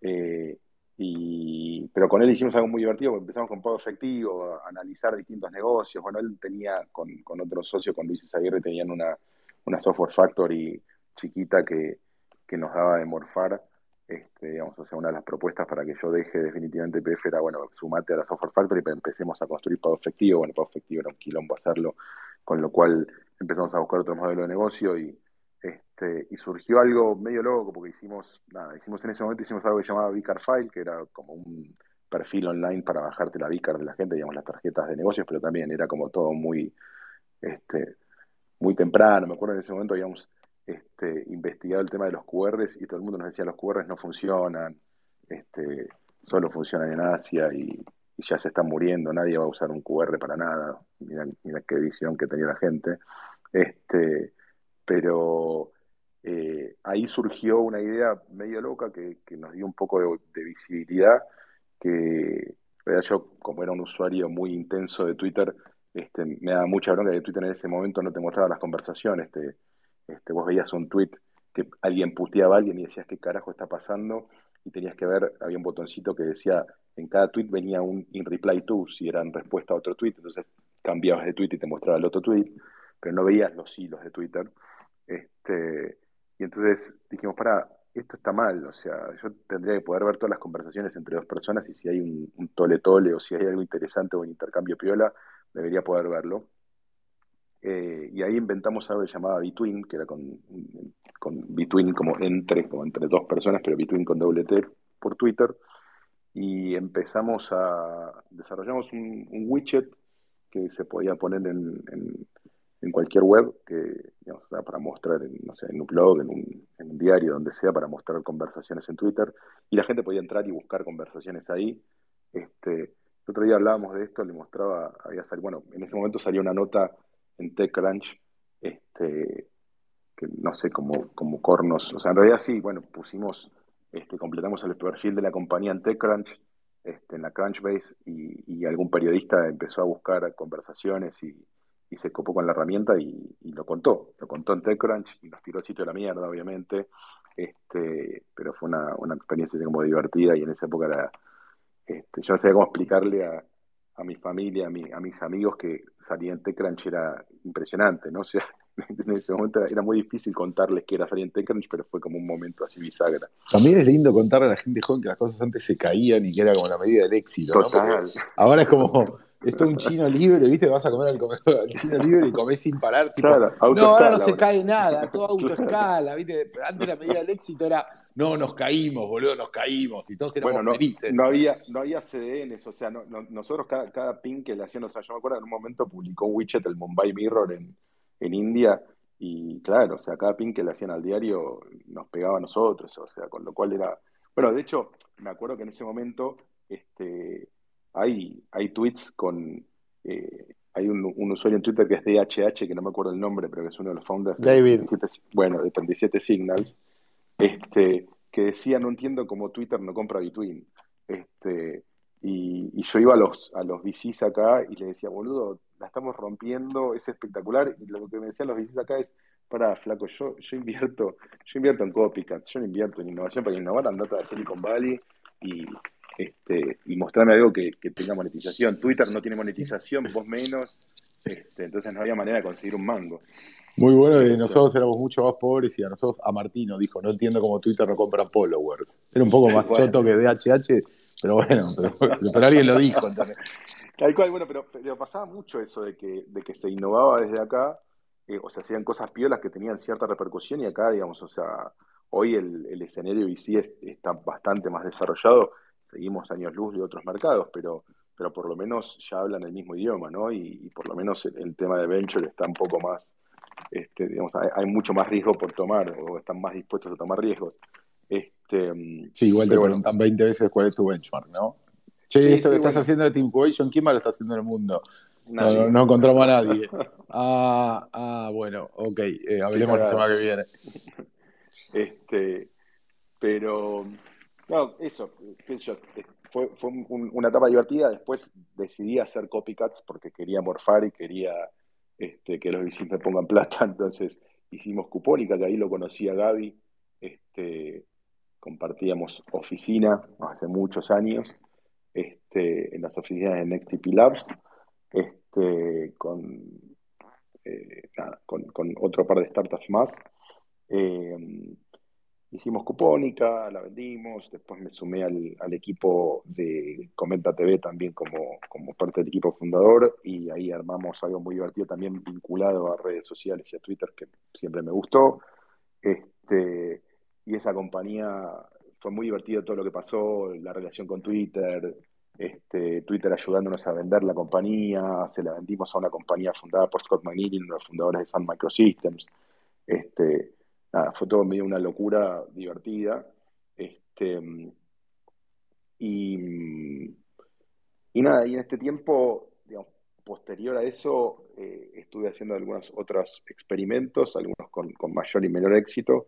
Eh, y, pero con él hicimos algo muy divertido, empezamos con pago efectivo, a analizar distintos negocios. Bueno, él tenía con, con otro socio, con Luis Izaguirre, tenían una, una software factory chiquita que, que nos daba de morfar. Este, digamos, o una de las propuestas para que yo deje definitivamente PF era, bueno, sumate a la software factory, pero empecemos a construir pago efectivo. Bueno, pago efectivo era un quilombo hacerlo, con lo cual empezamos a buscar otro modelo de negocio y, este, surgió algo medio loco porque hicimos, nada, hicimos en ese momento hicimos algo que se llamaba Vicar File, que era como un perfil online para bajarte la Vicar de la gente, digamos, las tarjetas de negocios, pero también era como todo muy, este, muy temprano. Me acuerdo en ese momento habíamos este, investigado el tema de los QRs y todo el mundo nos decía los QRs no funcionan, este, solo funcionan en Asia y, ya se están muriendo, nadie va a usar un QR para nada. Mira, mira qué visión que tenía la gente. Este, pero eh, ahí surgió una idea medio loca que, nos dio un poco de, visibilidad, que yo como era un usuario muy intenso de Twitter, este, me daba mucha bronca de Twitter en ese momento no te mostraba las conversaciones, este, vos veías un tweet que alguien puteaba a alguien y decías qué carajo está pasando y tenías que ver, había un botoncito que decía, en cada tweet venía un in reply to, si era en respuesta a otro tweet, entonces cambiabas de tweet y te mostraba el otro tweet, pero no veías los hilos de Twitter. Este, y entonces dijimos, para, esto está mal, o sea, yo tendría que poder ver todas las conversaciones entre dos personas y si hay un, tole tole o si hay algo interesante o un intercambio piola, debería poder verlo. Eh, y ahí inventamos algo que llamaba Between, que era con, con Between como entre, como entre dos personas, pero Between con doble T por Twitter. Y empezamos a, desarrollamos un, widget que se podía poner en en cualquier web que, digamos, para mostrar, en, no sé, en un blog, en un, en un, diario, donde sea, para mostrar conversaciones en Twitter, y la gente podía entrar y buscar conversaciones ahí. Este, el otro día hablábamos de esto, le mostraba, había salido, bueno, en ese momento salió una nota en TechCrunch, este, que no sé, como, como cornos, o sea, en realidad sí, bueno, pusimos, este, completamos el perfil de la compañía en TechCrunch, este, en la Crunchbase, y, y algún periodista empezó a buscar conversaciones y y se copó con la herramienta y, lo contó. Lo contó en TechCrunch y nos tiró el sitio de la mierda, obviamente. Este, pero fue una, una experiencia como divertida y en esa época era, este, yo no sabía cómo explicarle a, a mi familia, a, mi, a mis amigos que salía en TechCrunch era impresionante, ¿no? [laughs] O sea, [laughs] en ese momento era muy difícil contarles que era salir en TechCrunch, pero fue como un momento así bisagra. También es lindo contarle a la gente joven que las cosas antes se caían y que era como la medida del éxito. Total. Ahora es como, esto es un chino libre, ¿viste? Vas a comer al, al chino libre y comés sin parar. no, ahora no se cae nada, todo [laughs] autoescala, ¿viste? Antes la medida del éxito era, no, nos caímos, boludo, nos caímos y todos éramos bueno, no, felices. No había, no había CDNs, o sea, nosotros cada, cada pin que le hacían, o sea, yo me acuerdo en un momento publicó un widget el Mumbai Mirror en en India y claro, o sea, cada pin que le hacían al diario nos pegaba a nosotros, o sea, con lo cual era... Bueno, de hecho, me acuerdo que en ese momento este, hay, hay tweets con... Eh, hay un, usuario en Twitter que es DHH, que no me acuerdo el nombre, pero que es uno de los founders David. De bueno, de 37 Signals, este, que decía, no entiendo cómo Twitter no compra Between. Este, y, yo iba a los, a los VCs acá y le decía, boludo, la estamos rompiendo, es espectacular. Y lo que me decían los VCs acá es, para flaco, yo, yo invierto, yo invierto en copycats, yo no invierto en innovación para innovar, andate a Silicon Valley y, este, y mostrarme algo que, tenga monetización. Twitter no tiene monetización, vos menos, este, entonces no había manera de conseguir un mango. Muy bueno, y nosotros éramos mucho más pobres y a nosotros, a Martino dijo, no entiendo cómo Twitter no compra followers. Era un poco más choto que DHH, pero bueno, pero, alguien lo dijo. Tal cual, bueno, pero, pasaba mucho eso de que, de que se innovaba desde acá, eh, o se hacían cosas piolas que tenían cierta repercusión y acá, digamos, o sea, hoy el, el escenario VC está bastante más desarrollado, seguimos años luz de otros mercados, pero, pero por lo menos ya hablan el mismo idioma, ¿no? Y, por lo menos el, tema de venture está un poco más, este, digamos, hay, mucho más riesgo por tomar o están más dispuestos a tomar riesgos. Este, sí, igual te preguntan 20 veces cuál es tu benchmark, ¿no? Che, esto que estás haciendo de Team Cohesion, ¿quién más lo está haciendo en el mundo? No, no, encontramos a nadie. Ah, ah bueno, ok, eh, hablemos la semana que viene. [laughs] Este, pero, no, eso, fue, fue una etapa divertida. Después decidí hacer copycats porque quería morfar y quería este, que los VCs me pongan plata. [laughs] Entonces hicimos Cupónica, que ahí lo conocí a Gaby. Este, compartíamos oficina hace muchos años este, en las oficinas de NextTP Labs este, con, eh, con, con, otro par de startups más. Eh, hicimos Cupónica, la vendimos, después me sumé al, equipo de Comenta TV también como, como, parte del equipo fundador y ahí armamos algo muy divertido también vinculado a redes sociales y a Twitter que siempre me gustó. Este, y esa compañía fue muy divertido todo lo que pasó, la relación con Twitter, este, Twitter ayudándonos a vender la compañía, se la vendimos a una compañía fundada por Scott McNeil, uno de los fundadores de Sun Microsystems. Este, fue todo medio una locura divertida. Este, y, nada, y en este tiempo, digamos, posterior a eso, eh, estuve haciendo algunos otros experimentos, algunos con, mayor y menor éxito.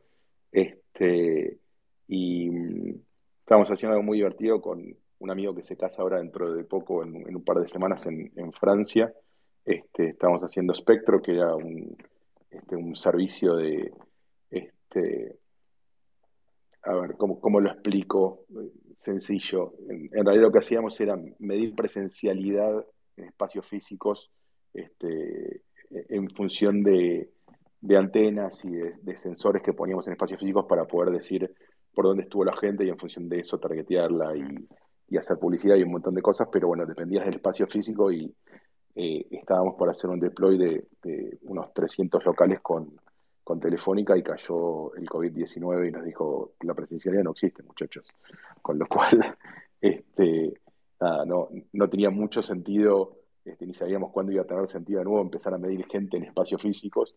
Y estamos haciendo algo muy divertido con un amigo que se casa ahora dentro de poco, en, un par de semanas en, Francia. Este, estamos haciendo Spectro, que era un, este, un servicio de, este, a ver, ¿cómo, lo explico? Sencillo. En, realidad lo que hacíamos era medir presencialidad en espacios físicos este, en función de, antenas y de, sensores que poníamos en espacios físicos para poder decir por dónde estuvo la gente y en función de eso targetearla y, hacer publicidad y un montón de cosas, pero bueno, dependías del espacio físico y eh, estábamos por hacer un deploy de, de unos 300 locales con, con Telefónica y cayó el COVID-19 y nos dijo, la presencialidad no existe, muchachos. Con lo cual, [laughs] este, no, no, tenía mucho sentido, este, ni sabíamos cuándo iba a tener sentido de nuevo empezar a medir gente en espacios físicos.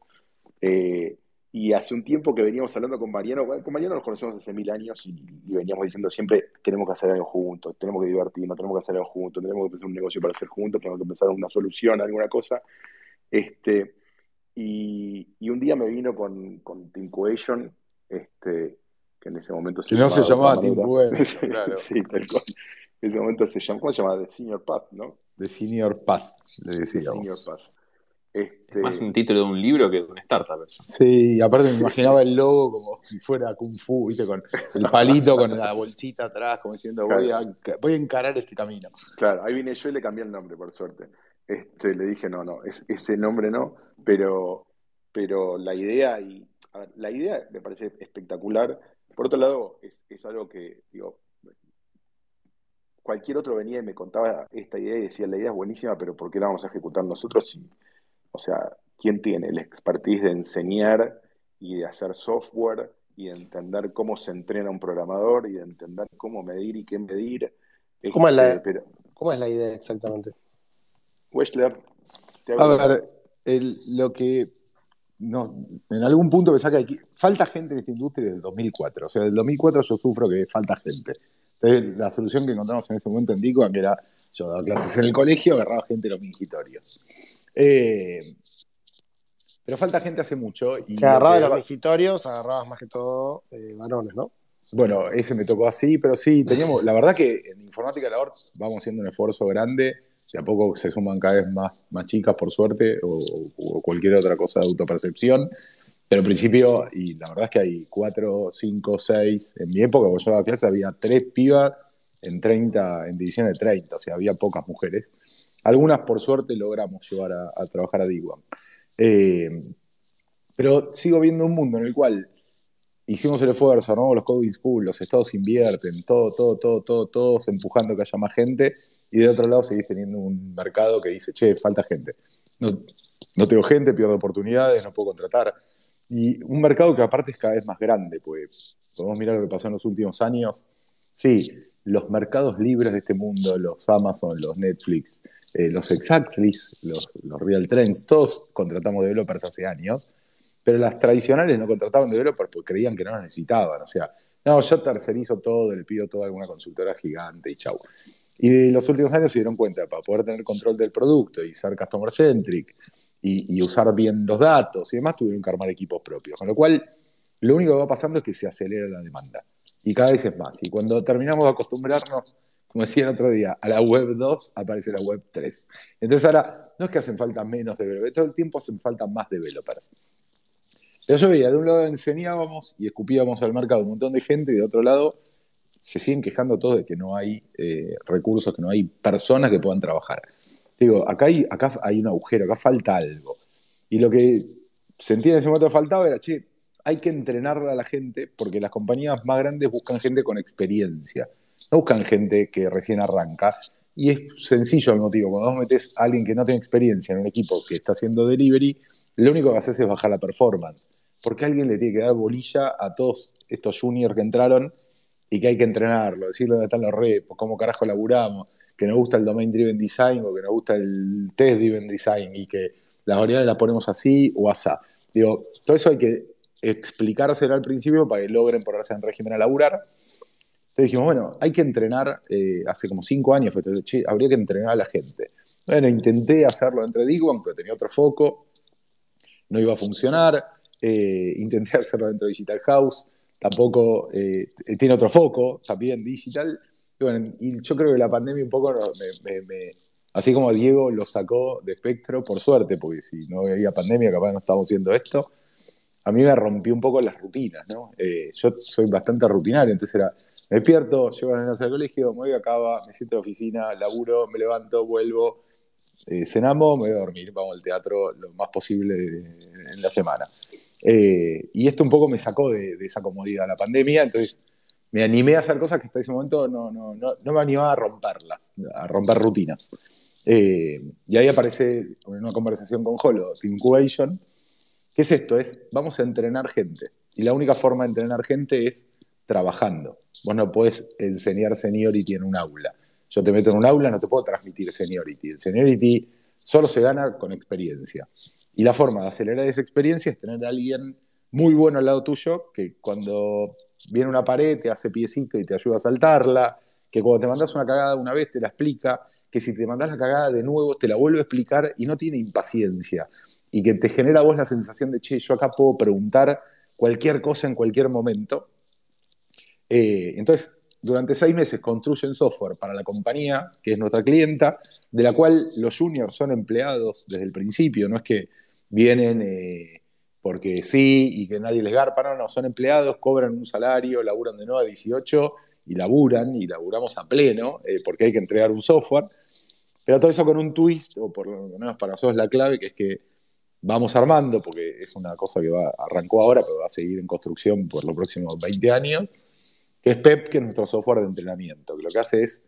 Eh, y hace un tiempo que veníamos hablando con Mariano, con Mariano nos conocemos hace mil años y, veníamos diciendo siempre, tenemos que hacer algo juntos, tenemos que divertirnos, tenemos que hacer algo juntos, tenemos que empezar un negocio para hacer juntos, tenemos que pensar una solución, alguna cosa. Este, y, un día me vino con, con este, que en ese momento se que no se llamaba Tinkuation, [laughs] claro. sí, tal cual. En ese momento se llamaba, ¿cómo se llama? The Senior Path, ¿no? The Senior Path, le decíamos. The Senior Path. Este... más un título de un libro que de una startup. Eso. Sí, aparte me imaginaba el logo como si fuera Kung Fu, ¿viste? Con el palito, con la bolsita atrás, como diciendo, voy, a, voy a encarar este camino. Claro, ahí vine yo y le cambié el nombre, por suerte. Este, le dije, no, no, es, ese nombre no, pero, pero la idea, y la idea me parece espectacular. Por otro lado, es, algo que, digo, cualquier otro venía y me contaba esta idea y decía, la idea es buenísima, pero ¿por qué la vamos a ejecutar nosotros? O sea, ¿quién tiene el expertise de enseñar y de hacer software y de entender cómo se entrena un programador y de entender cómo medir y qué medir? ¿Cómo, es la, este, ¿Cómo es la idea exactamente? Wechsler. A ver, lo que no, en algún punto me saca aquí, falta gente en esta industria desde el 2004. O sea, del 2004 yo sufro que falta gente. Entonces, la solución que encontramos en ese momento en que era, yo daba clases en el colegio, agarraba gente en los mingitorios. Eh, pero falta gente hace mucho. Y Se agarraba de los mingitorios, agarrabas más que todo eh, varones, ¿no? Bueno, ese me tocó así, pero sí, teníamos, la verdad que en informática la vamos haciendo un esfuerzo grande de a poco se suman cada vez más, más chicas, por suerte, o, cualquier otra cosa de autopercepción. Pero al principio, y la verdad es que hay cuatro, cinco, seis. En mi época, cuando yo daba clase, había tres pibas en 30, en división de 30, o sea, había pocas mujeres. Algunas, por suerte, logramos llevar a, trabajar a Diguan. Eh, pero sigo viendo un mundo en el cual hicimos el esfuerzo, armamos los coding school, los estados invierten, todo, todo, todo, todo, todos empujando que haya más gente, y de otro lado seguís teniendo un mercado que dice, che, falta gente. No, no tengo gente, pierdo oportunidades, no puedo contratar. Y un mercado que aparte es cada vez más grande, pues podemos mirar lo que pasó en los últimos años. Sí, los mercados libres de este mundo, los Amazon, los Netflix, eh, los Exactlis, los, los Real Trends, todos contratamos developers hace años pero las tradicionales no contrataban developers porque creían que no las necesitaban. O sea, no, yo tercerizo todo, le pido todo a alguna consultora gigante y chau. Y los últimos años se dieron cuenta, para poder tener control del producto y ser customer centric y, y, usar bien los datos y demás, tuvieron que armar equipos propios. Con lo cual, lo único que va pasando es que se acelera la demanda. Y cada vez es más. Y cuando terminamos de acostumbrarnos, como decía el otro día, a la web 2 aparece la web 3. Entonces ahora no es que hacen falta menos developers, todo el tiempo hacen falta más developers. Pero yo veía, de un lado enseñábamos y escupíamos al mercado un montón de gente y de otro lado se siguen quejando todos de que no hay eh, recursos, que no hay personas que puedan trabajar. Digo, acá hay, acá hay un agujero, acá falta algo. Y lo que sentía en ese momento faltaba era, che, hay que entrenarla a la gente porque las compañías más grandes buscan gente con experiencia, no buscan gente que recién arranca. Y es sencillo el motivo, cuando vos metes a alguien que no tiene experiencia en un equipo que está haciendo delivery, lo único que haces es bajar la performance. Porque alguien le tiene que dar bolilla a todos estos juniors que entraron y que hay que entrenarlo, decirle dónde están los repos, cómo carajo laburamos, que nos gusta el domain driven design o que nos gusta el test driven design y que las variables las ponemos así o asá. Digo, todo eso hay que explicárselo al principio para que logren ponerse en régimen a laburar. Entonces dijimos, bueno, hay que entrenar, eh, hace como cinco años fue, che, habría que entrenar a la gente. Bueno, intenté hacerlo dentro de Digwan, pero tenía otro foco, no iba a funcionar. Eh, intenté [laughs] hacerlo dentro de Digital House, tampoco eh, tiene otro foco, también digital. Y, bueno, y yo creo que la pandemia un poco me, así como Diego lo sacó de espectro, por suerte, porque si no había pandemia capaz no estábamos haciendo esto, a mí me rompió un poco las rutinas, ¿no? Eh, yo soy bastante rutinario, entonces era, me despierto, llevo a la al colegio, me voy a acaba, me siento en la oficina, laburo, me levanto, vuelvo, eh, cenamos, me voy a dormir, vamos al teatro lo más posible en la semana. Eh, y esto un poco me sacó de, esa comodidad la pandemia, entonces me animé a hacer cosas que hasta ese momento no, no, no, no me animaba a romperlas, a romper rutinas. Eh, y ahí aparece una conversación con Holo, Incubation. ¿Qué es esto? Es, vamos a entrenar gente. Y la única forma de entrenar gente es trabajando. Vos no podés enseñar seniority en un aula. Yo te meto en un aula, no te puedo transmitir seniority. El seniority solo se gana con experiencia. Y la forma de acelerar esa experiencia es tener a alguien muy bueno al lado tuyo, que cuando viene una pared te hace piecito y te ayuda a saltarla, que cuando te mandas una cagada una vez te la explica, que si te mandas la cagada de nuevo te la vuelve a explicar y no tiene impaciencia, y que te genera a vos la sensación de, che, yo acá puedo preguntar cualquier cosa en cualquier momento. Eh, entonces, durante seis meses construyen software para la compañía, que es nuestra clienta, de la cual los juniors son empleados desde el principio, no es que vienen eh, porque sí y que nadie les garpa, no, no, son empleados, cobran un salario, laburan de 9 a 18 y laburan y laburamos a pleno eh, porque hay que entregar un software. Pero todo eso con un twist, o por lo menos para nosotros la clave, que es que vamos armando, porque es una cosa que va, arrancó ahora, pero va a seguir en construcción por los próximos 20 años, es PEP, que es nuestro software de entrenamiento, que lo que hace es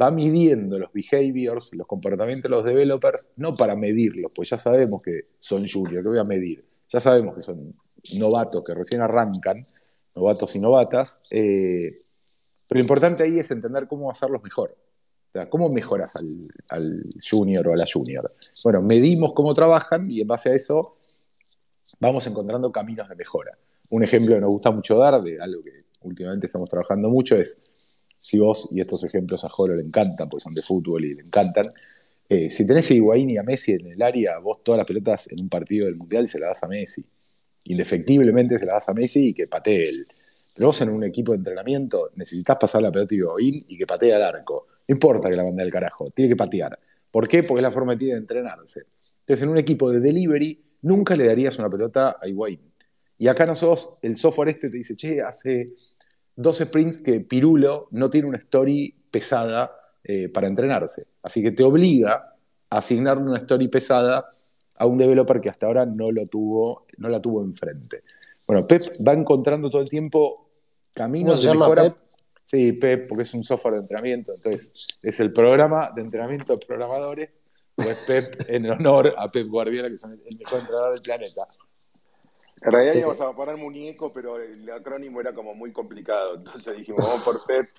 va midiendo los behaviors, los comportamientos de los developers, no para medirlos, pues ya sabemos que son juniors, que voy a medir, ya sabemos que son novatos que recién arrancan, novatos y novatas, eh, pero lo importante ahí es entender cómo hacerlos mejor. O sea, ¿cómo mejoras al, al, junior o a la junior? Bueno, medimos cómo trabajan y en base a eso vamos encontrando caminos de mejora. Un ejemplo que nos gusta mucho dar de algo que últimamente estamos trabajando mucho es si vos, y estos ejemplos a Jolo le encantan, porque son de fútbol y le encantan, eh, si tenés a Higuaín y a Messi en el área, vos todas las pelotas en un partido del Mundial se las das a Messi. Indefectiblemente se las das a Messi y que patee él. Pero vos en un equipo de entrenamiento necesitas pasar la pelota a Higuaín y que patee al arco. No importa que la mande al carajo, tiene que patear. ¿Por qué? Porque es la forma que tiene de entrenarse. Entonces, en un equipo de delivery, nunca le darías una pelota a Higuaín. Y acá nosotros, el software este te dice, che, hace dos sprints que Pirulo no tiene una story pesada eh, para entrenarse. Así que te obliga a asignar una story pesada a un developer que hasta ahora no, lo tuvo, no la tuvo enfrente. Bueno, Pep va encontrando todo el tiempo caminos de mejora. Pep? Sí, Pep, porque es un software de entrenamiento, entonces es el programa de entrenamiento de programadores, pues Pep en honor a Pep Guardiola, que es el mejor entrenador del planeta. En realidad íbamos a poner muñeco, pero el acrónimo era como muy complicado. Entonces dijimos, vamos por PEP,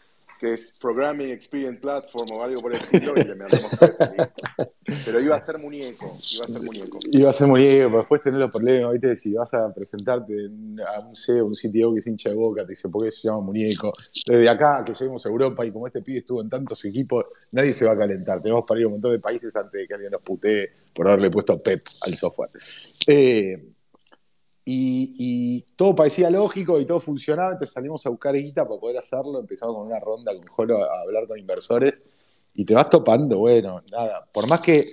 que es Programming Experience Platform o algo por el estilo, y le mandamos Pep, Pero iba a ser muñeco, iba a ser muñeco. Iba a ser muñeco, pero después tener los problemas, ¿viste? Si vas a presentarte a un CEO, un CTO que es hincha de boca, te dice, ¿por qué se llama muñeco? Desde acá, que lleguemos a Europa, y como este pibe estuvo en tantos equipos, nadie se va a calentar. Tenemos para ir a un montón de países antes de que alguien nos putee por haberle puesto Pep al software. Eh, y, todo parecía lógico y todo funcionaba, entonces salimos a buscar guita para poder hacerlo, empezamos con una ronda con Jolo a hablar con inversores y te vas topando, bueno, nada, por más que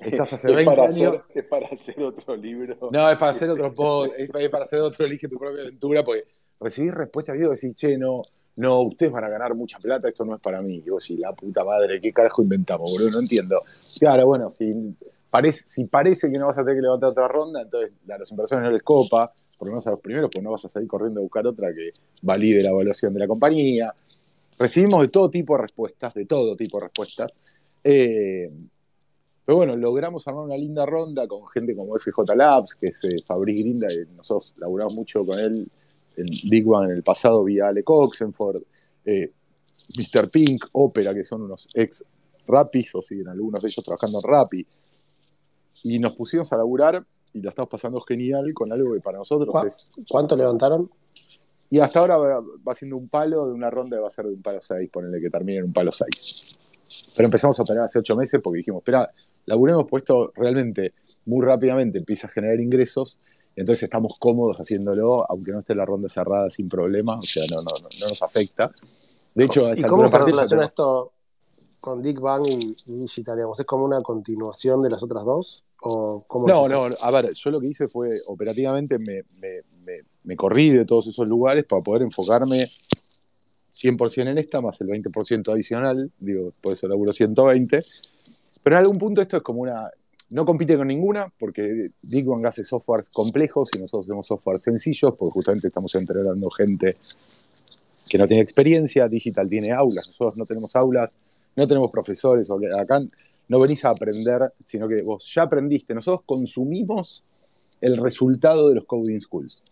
estás hace 20 años... es para hacer otro libro. No, es para hacer otro pod, es, para hacer otro Elige tu propia aventura, porque recibir respuestas, digo, decir, che, no, no, ustedes van a ganar mucha plata, esto no es para mí. Digo, sí, la puta madre, ¿qué carajo inventamos, boludo? No entiendo. Claro, bueno, si si parece que no vas a tener que levantar otra ronda, entonces a los inversores no les copa, por lo menos a los primeros, pues no vas a salir corriendo a buscar otra que valide la evaluación de la compañía. Recibimos de todo tipo de respuestas, de todo tipo de respuestas. Eh, pero bueno, logramos armar una linda ronda con gente como FJ Labs, que es eh, Fabriz Grinda, y nosotros laburamos mucho con él en Big One en el pasado vía Ale Oxenford, eh, Mr. Pink, Opera, que son unos ex Rapis, o siguen algunos de ellos trabajando en Rappi y nos pusimos a laburar y la estamos pasando genial con algo que para nosotros es... ¿Cuánto levantaron? Y hasta ahora va, siendo un palo de una ronda va a ser de un palo 6, ponerle que termine en un palo 6. Pero empezamos a operar hace 8 meses porque dijimos, espera, laburemos puesto realmente muy rápidamente, empieza a generar ingresos, entonces estamos cómodos haciéndolo, aunque no esté la ronda cerrada sin problema, o sea, no, no, no, nos afecta. De hecho, ¿Y cómo se relaciona esto con Dick Bang y, y Digital? ¿Es como una continuación de las otras dos? No, no, a ver, yo lo que hice fue operativamente me, corrí de todos esos lugares para poder enfocarme 100% en esta, más el 20% adicional, digo, por eso laburo 120. Pero en algún punto esto es como una. No compite con ninguna, porque Big Bang hace software complejos y nosotros hacemos software sencillos, porque justamente estamos entrenando gente que no tiene experiencia. Digital tiene aulas, nosotros no tenemos aulas, no tenemos profesores. Acá no venís a aprender, sino que vos ya aprendiste. Nosotros consumimos el resultado de los coding schools.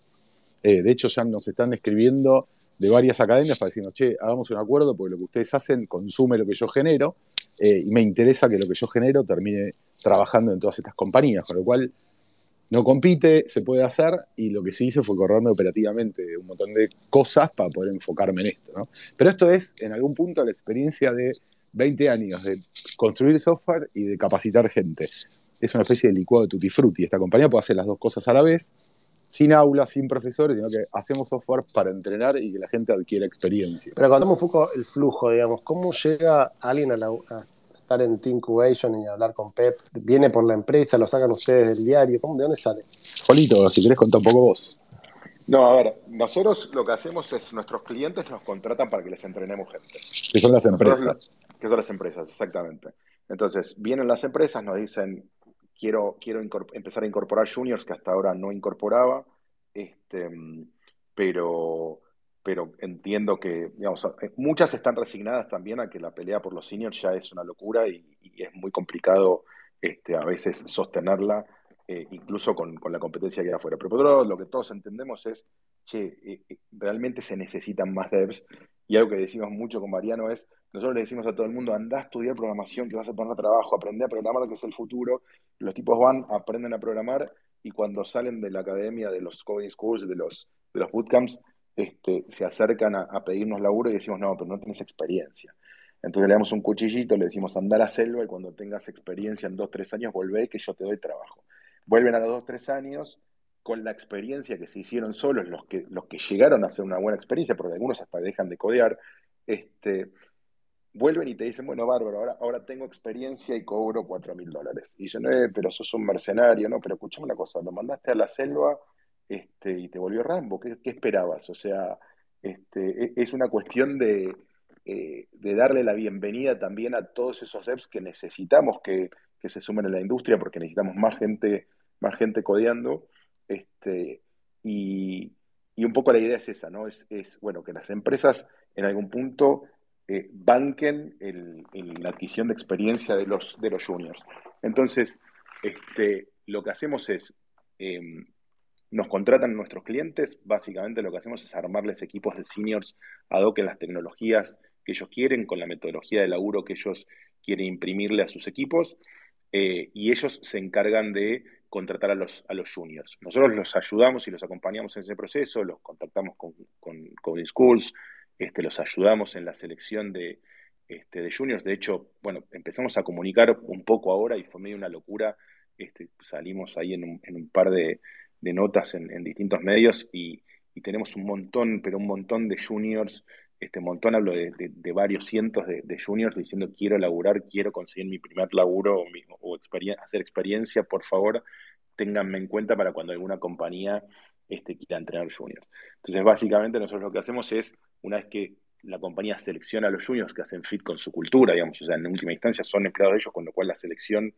Eh, de hecho, ya nos están escribiendo de varias academias para decirnos, che, hagamos un acuerdo porque lo que ustedes hacen consume lo que yo genero eh, y me interesa que lo que yo genero termine trabajando en todas estas compañías, con lo cual no compite, se puede hacer y lo que sí hice fue correrme operativamente un montón de cosas para poder enfocarme en esto. Pero esto es, en algún punto, la experiencia de 20 años de construir software y de capacitar gente. Es una especie de licuado de tutti frutti. Esta compañía puede hacer las dos cosas a la vez, sin aulas, sin profesores, sino que hacemos software para entrenar y que la gente adquiera experiencia. Pero contamos un poco el flujo, digamos. ¿Cómo llega alguien a, estar en Team Incubation y hablar con Pep? ¿Viene por la empresa? ¿Lo sacan ustedes del diario? ¿Cómo, ¿De dónde sale? Jolito, si querés contar un poco vos. No, a ver, nosotros lo que hacemos es, nuestros clientes nos contratan para que les entrenemos gente. Que son las empresas que son las empresas, exactamente. Entonces, vienen las empresas, nos dicen, quiero, quiero empezar a incorporar juniors que hasta ahora no incorporaba, este, pero, pero entiendo que, digamos, muchas están resignadas también a que la pelea por los seniors ya es una locura y, es muy complicado este, a veces sostenerla, eh, incluso con, la competencia que hay afuera. Pero por otro lado, lo que todos entendemos es, che, eh, realmente se necesitan más devs y algo que decimos mucho con Mariano es, nosotros le decimos a todo el mundo, anda a estudiar programación, que vas a tener trabajo, aprende a programar, que es el futuro. Los tipos van, aprenden a programar y cuando salen de la academia, de los coding schools, de los, de los bootcamps, este, se acercan a, pedirnos laburo y decimos, no, pero no tienes experiencia. Entonces le damos un cuchillito, le decimos, anda a la selva y cuando tengas experiencia en dos, tres años, volvé que yo te doy trabajo. Vuelven a los dos, tres años, con la experiencia que se hicieron solos, los que, los que llegaron a hacer una buena experiencia, porque algunos hasta dejan de codear, este, vuelven y te dicen, bueno, bárbaro, ahora, ahora tengo experiencia y cobro cuatro mil dólares. Y yo, no, eh, pero sos un mercenario, no, pero escuchame una cosa, lo mandaste a la selva este, y te volvió Rambo, ¿qué, esperabas? O sea, este, e, es una cuestión de, eh, de darle la bienvenida también a todos esos apps que necesitamos que, que se sumen a la industria, porque necesitamos más gente, más gente codeando. Este, y, un poco la idea es esa, ¿no? Es, bueno, que las empresas en algún punto eh, banquen la adquisición de experiencia de los, de los juniors. Entonces, este, lo que hacemos es, em, nos contratan nuestros clientes, básicamente lo que hacemos es armarles equipos de seniors ad hoc en las tecnologías que ellos quieren, con la metodología de laburo que ellos quieren imprimirle a sus equipos, eh, y ellos se encargan de contratar a los, a los juniors. Nosotros los ayudamos y los acompañamos en ese proceso, los contactamos con, con Coding Schools, este, los ayudamos en la selección de, este, de juniors. De hecho, bueno, empezamos a comunicar un poco ahora y fue medio una locura. Este, salimos ahí en un, en un par de, de notas en, en, distintos medios y, y, tenemos un montón, pero un montón de juniors, este montón hablo de, varios cientos de, juniors diciendo quiero laburar, quiero conseguir mi primer laburo o hacer experiencia, por favor, ténganme en cuenta para cuando alguna compañía este, quiera entrenar juniors. Entonces, básicamente nosotros lo que hacemos es, una vez que la compañía selecciona a los juniors que hacen fit con su cultura, digamos, o sea, en última instancia son empleados de ellos, con lo cual la selección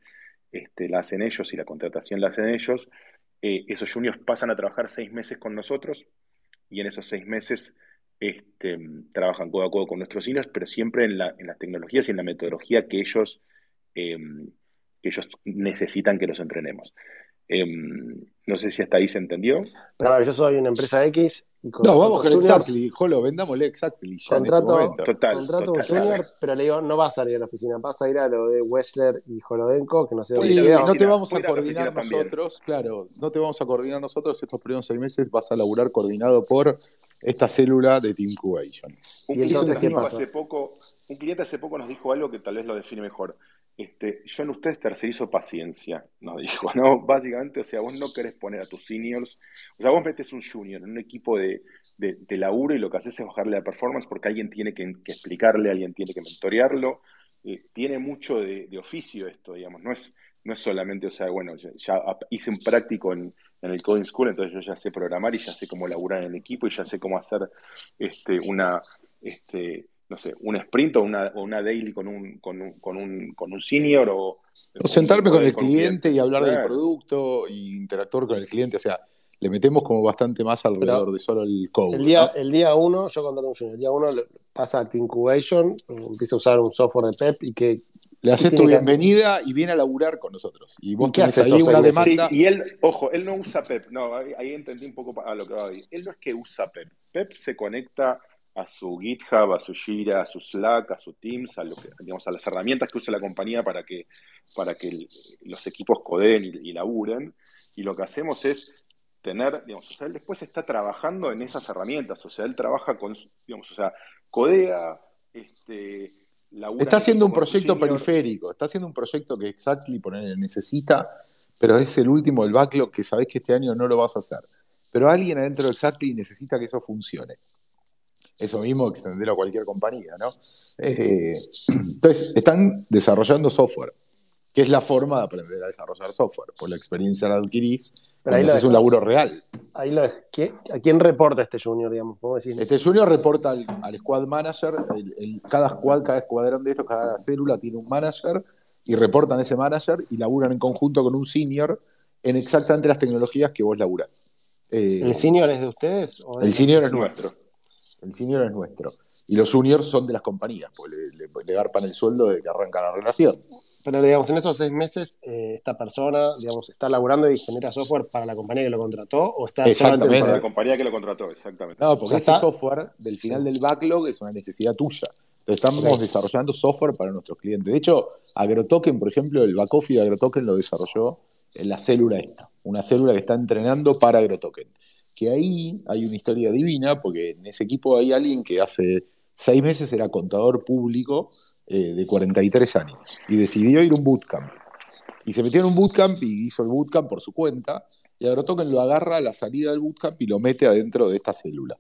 este, la hacen ellos y la contratación la hacen ellos. Eh, esos juniors pasan a trabajar seis meses con nosotros y en esos seis meses este, trabajan codo a codo con nuestros seniors, pero siempre en, la, en, las tecnologías y en la metodología que ellos, eh, que ellos necesitan que los entrenemos. Eh, no sé si hasta ahí se entendió. Ver, yo soy una empresa X y con No, vamos con Exactly, Jolo, vendámosle Exactly. Contrato, en este total, contrato total, un junior, pero le digo, no vas a salir a la oficina, vas a ir a lo de Wessler y Jolodenko, que no sé sí, dónde no te vamos a coordinar nosotros, claro, no te vamos a coordinar nosotros estos primeros seis meses, vas a laburar coordinado por esta célula de Team Cubation. Un, ¿Y entonces, ¿qué pasa? Hace poco, un cliente hace poco nos dijo algo que tal vez lo define mejor este, yo en ustedes tercerizo paciencia, nos dijo, ¿no? [laughs] Básicamente, o sea, vos no querés poner a tus seniors, o sea, vos metes un junior en un equipo de, de, de laburo y lo que haces es bajarle la performance porque alguien tiene que, que explicarle, alguien tiene que mentorearlo, eh, tiene mucho de, de, oficio esto, digamos, no es, no es solamente, o sea, bueno, ya, ya hice un práctico en, en, el Coding School, entonces yo ya sé programar y ya sé cómo laburar en el equipo y ya sé cómo hacer este, una... Este, no sé, un sprint o una, o una daily con un, con un, con un, con un senior o... O sentarme con el cliente y hablar del producto y interactuar con el cliente, o sea, le metemos como bastante más alrededor Pero de solo el code. El día, ¿no? el día uno, yo contrato un junior, el día uno pasa a Incubation, empieza a usar un software de PEP y que... Le haces tu bienvenida que... y viene a laburar con nosotros. Y vos ¿Y tenés ahí una demanda. Sí, y él, ojo, él no usa PEP. No, ahí, ahí entendí un poco a lo que va a ir. Él no es que usa PEP. PEP se conecta a su GitHub, a su Jira, a su Slack, a su Teams, a, lo que, digamos, a las herramientas que usa la compañía para que, para que el, los equipos codeen y, y, laburen. Y lo que hacemos es tener, digamos, o sea, él después está trabajando en esas herramientas, o sea, él trabaja con, digamos, o sea, codea, este, Está haciendo un proyecto periférico, está haciendo un proyecto que Exactly poner, necesita, pero es el último del backlog que sabés que este año no lo vas a hacer. Pero alguien adentro de Exactly necesita que eso funcione eso mismo extenderlo a cualquier compañía, ¿no? Eh, entonces, están desarrollando software, que es la forma de aprender a desarrollar software. Por la experiencia la adquirís, pero ahí es un laburo real. Ahí lo es. ¿A quién reporta este junior, digamos? Decir? Este junior reporta al, al squad manager. El, el, cada squad, cada escuadrón de estos, cada célula tiene un manager y reportan a ese manager y laburan en conjunto con un senior en exactamente las tecnologías que vos laburás. Eh, ¿El senior es de ustedes? el senior es nuestro. El senior es nuestro. Y los juniors son de las compañías, pues le, le, le garpan el sueldo de que arranca la relación. Pero, digamos, en esos seis meses, eh, esta persona, digamos, está laburando y genera software para la compañía que lo contrató o está exactamente para la compañía que lo contrató, exactamente. No, porque ese software del final sí. del backlog es una necesidad tuya. Entonces estamos desarrollando software para nuestros clientes. De hecho, AgroToken, por ejemplo, el back office de AgroToken lo desarrolló en la célula esta, una célula que está entrenando para AgroToken que ahí hay una historia divina, porque en ese equipo hay alguien que hace seis meses era contador público eh, de 43 años y decidió ir a un bootcamp. Y se metió en un bootcamp y hizo el bootcamp por su cuenta, y AgroToken lo agarra a la salida del bootcamp y lo mete adentro de esta célula.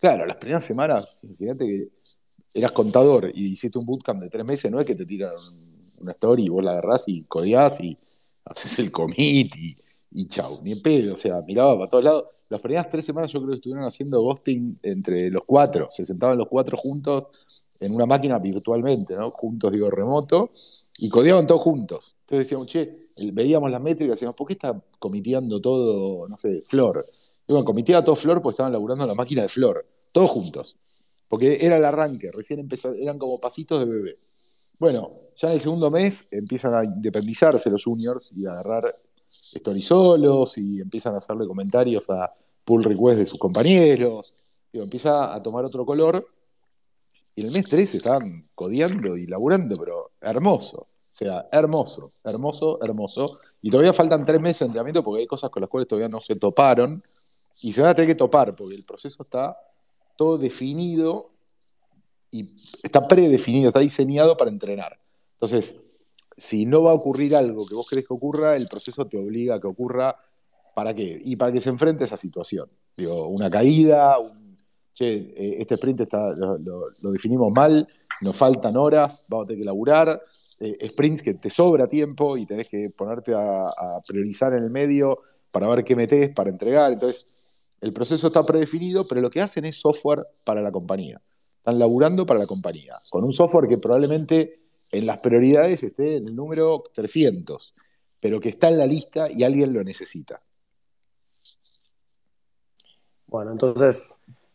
Claro, las primeras semanas, imagínate que eras contador y hiciste un bootcamp de tres meses, no es que te tiran una story y vos la agarrás y codeás y haces el commit y, y chau, ni en pedo, o sea, miraba para todos lados las primeras tres semanas yo creo que estuvieron haciendo ghosting entre los cuatro, se sentaban los cuatro juntos en una máquina virtualmente, ¿no? Juntos, digo, remoto, y codeaban todos juntos. Entonces decíamos, che, veíamos las métricas decíamos, ¿por qué está comiteando todo, no sé, Flor? Y bueno, comiteaba todo Flor porque estaban laburando en la máquina de Flor, todos juntos. Porque era el arranque, recién empezó, eran como pasitos de bebé. Bueno, ya en el segundo mes empiezan a independizarse los juniors y a agarrar story solos y empiezan a hacerle comentarios a pull request de sus compañeros. Digo, empieza a tomar otro color Y en el mes 3 estaban codeando y laburando, pero hermoso. O sea, hermoso, hermoso, hermoso. Y todavía faltan tres meses de entrenamiento porque hay cosas con las cuales todavía no se toparon. Y se van a tener que topar porque el proceso está todo definido y está predefinido, está diseñado para entrenar. Entonces, si no va a ocurrir algo que vos querés que ocurra, el proceso te obliga a que ocurra. ¿Para qué? Y para que se enfrente a esa situación. Digo, una caída, un, che, eh, este sprint está, lo, definimos mal, nos faltan horas, vamos a tener que laburar. Eh, sprints que te sobra tiempo y tenés que ponerte a, a, priorizar en el medio para ver qué metés, para entregar. Entonces, el proceso está predefinido, pero lo que hacen es software para la compañía. Están laburando para la compañía, con un software que probablemente en las prioridades esté en el número 300, pero que está en la lista y alguien lo necesita. Bueno, entonces,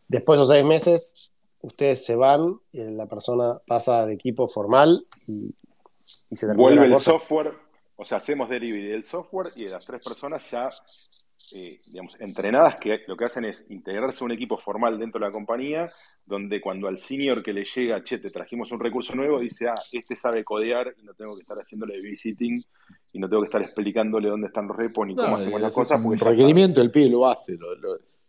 después de esos seis meses, ustedes se van y la persona pasa al equipo formal y, y se termina Vuelve el software, o sea, hacemos delivery del software y de las tres personas ya eh, digamos, entrenadas que lo que hacen es integrarse a un equipo formal dentro de la compañía, donde cuando al senior que le llega, che, te trajimos un recurso nuevo, dice, ah, este sabe codear y no tengo que estar haciéndole visiting y no tengo que estar explicándole dónde están los repos ni cómo hacemos las cosas. Un requerimiento, el pibe lo hace,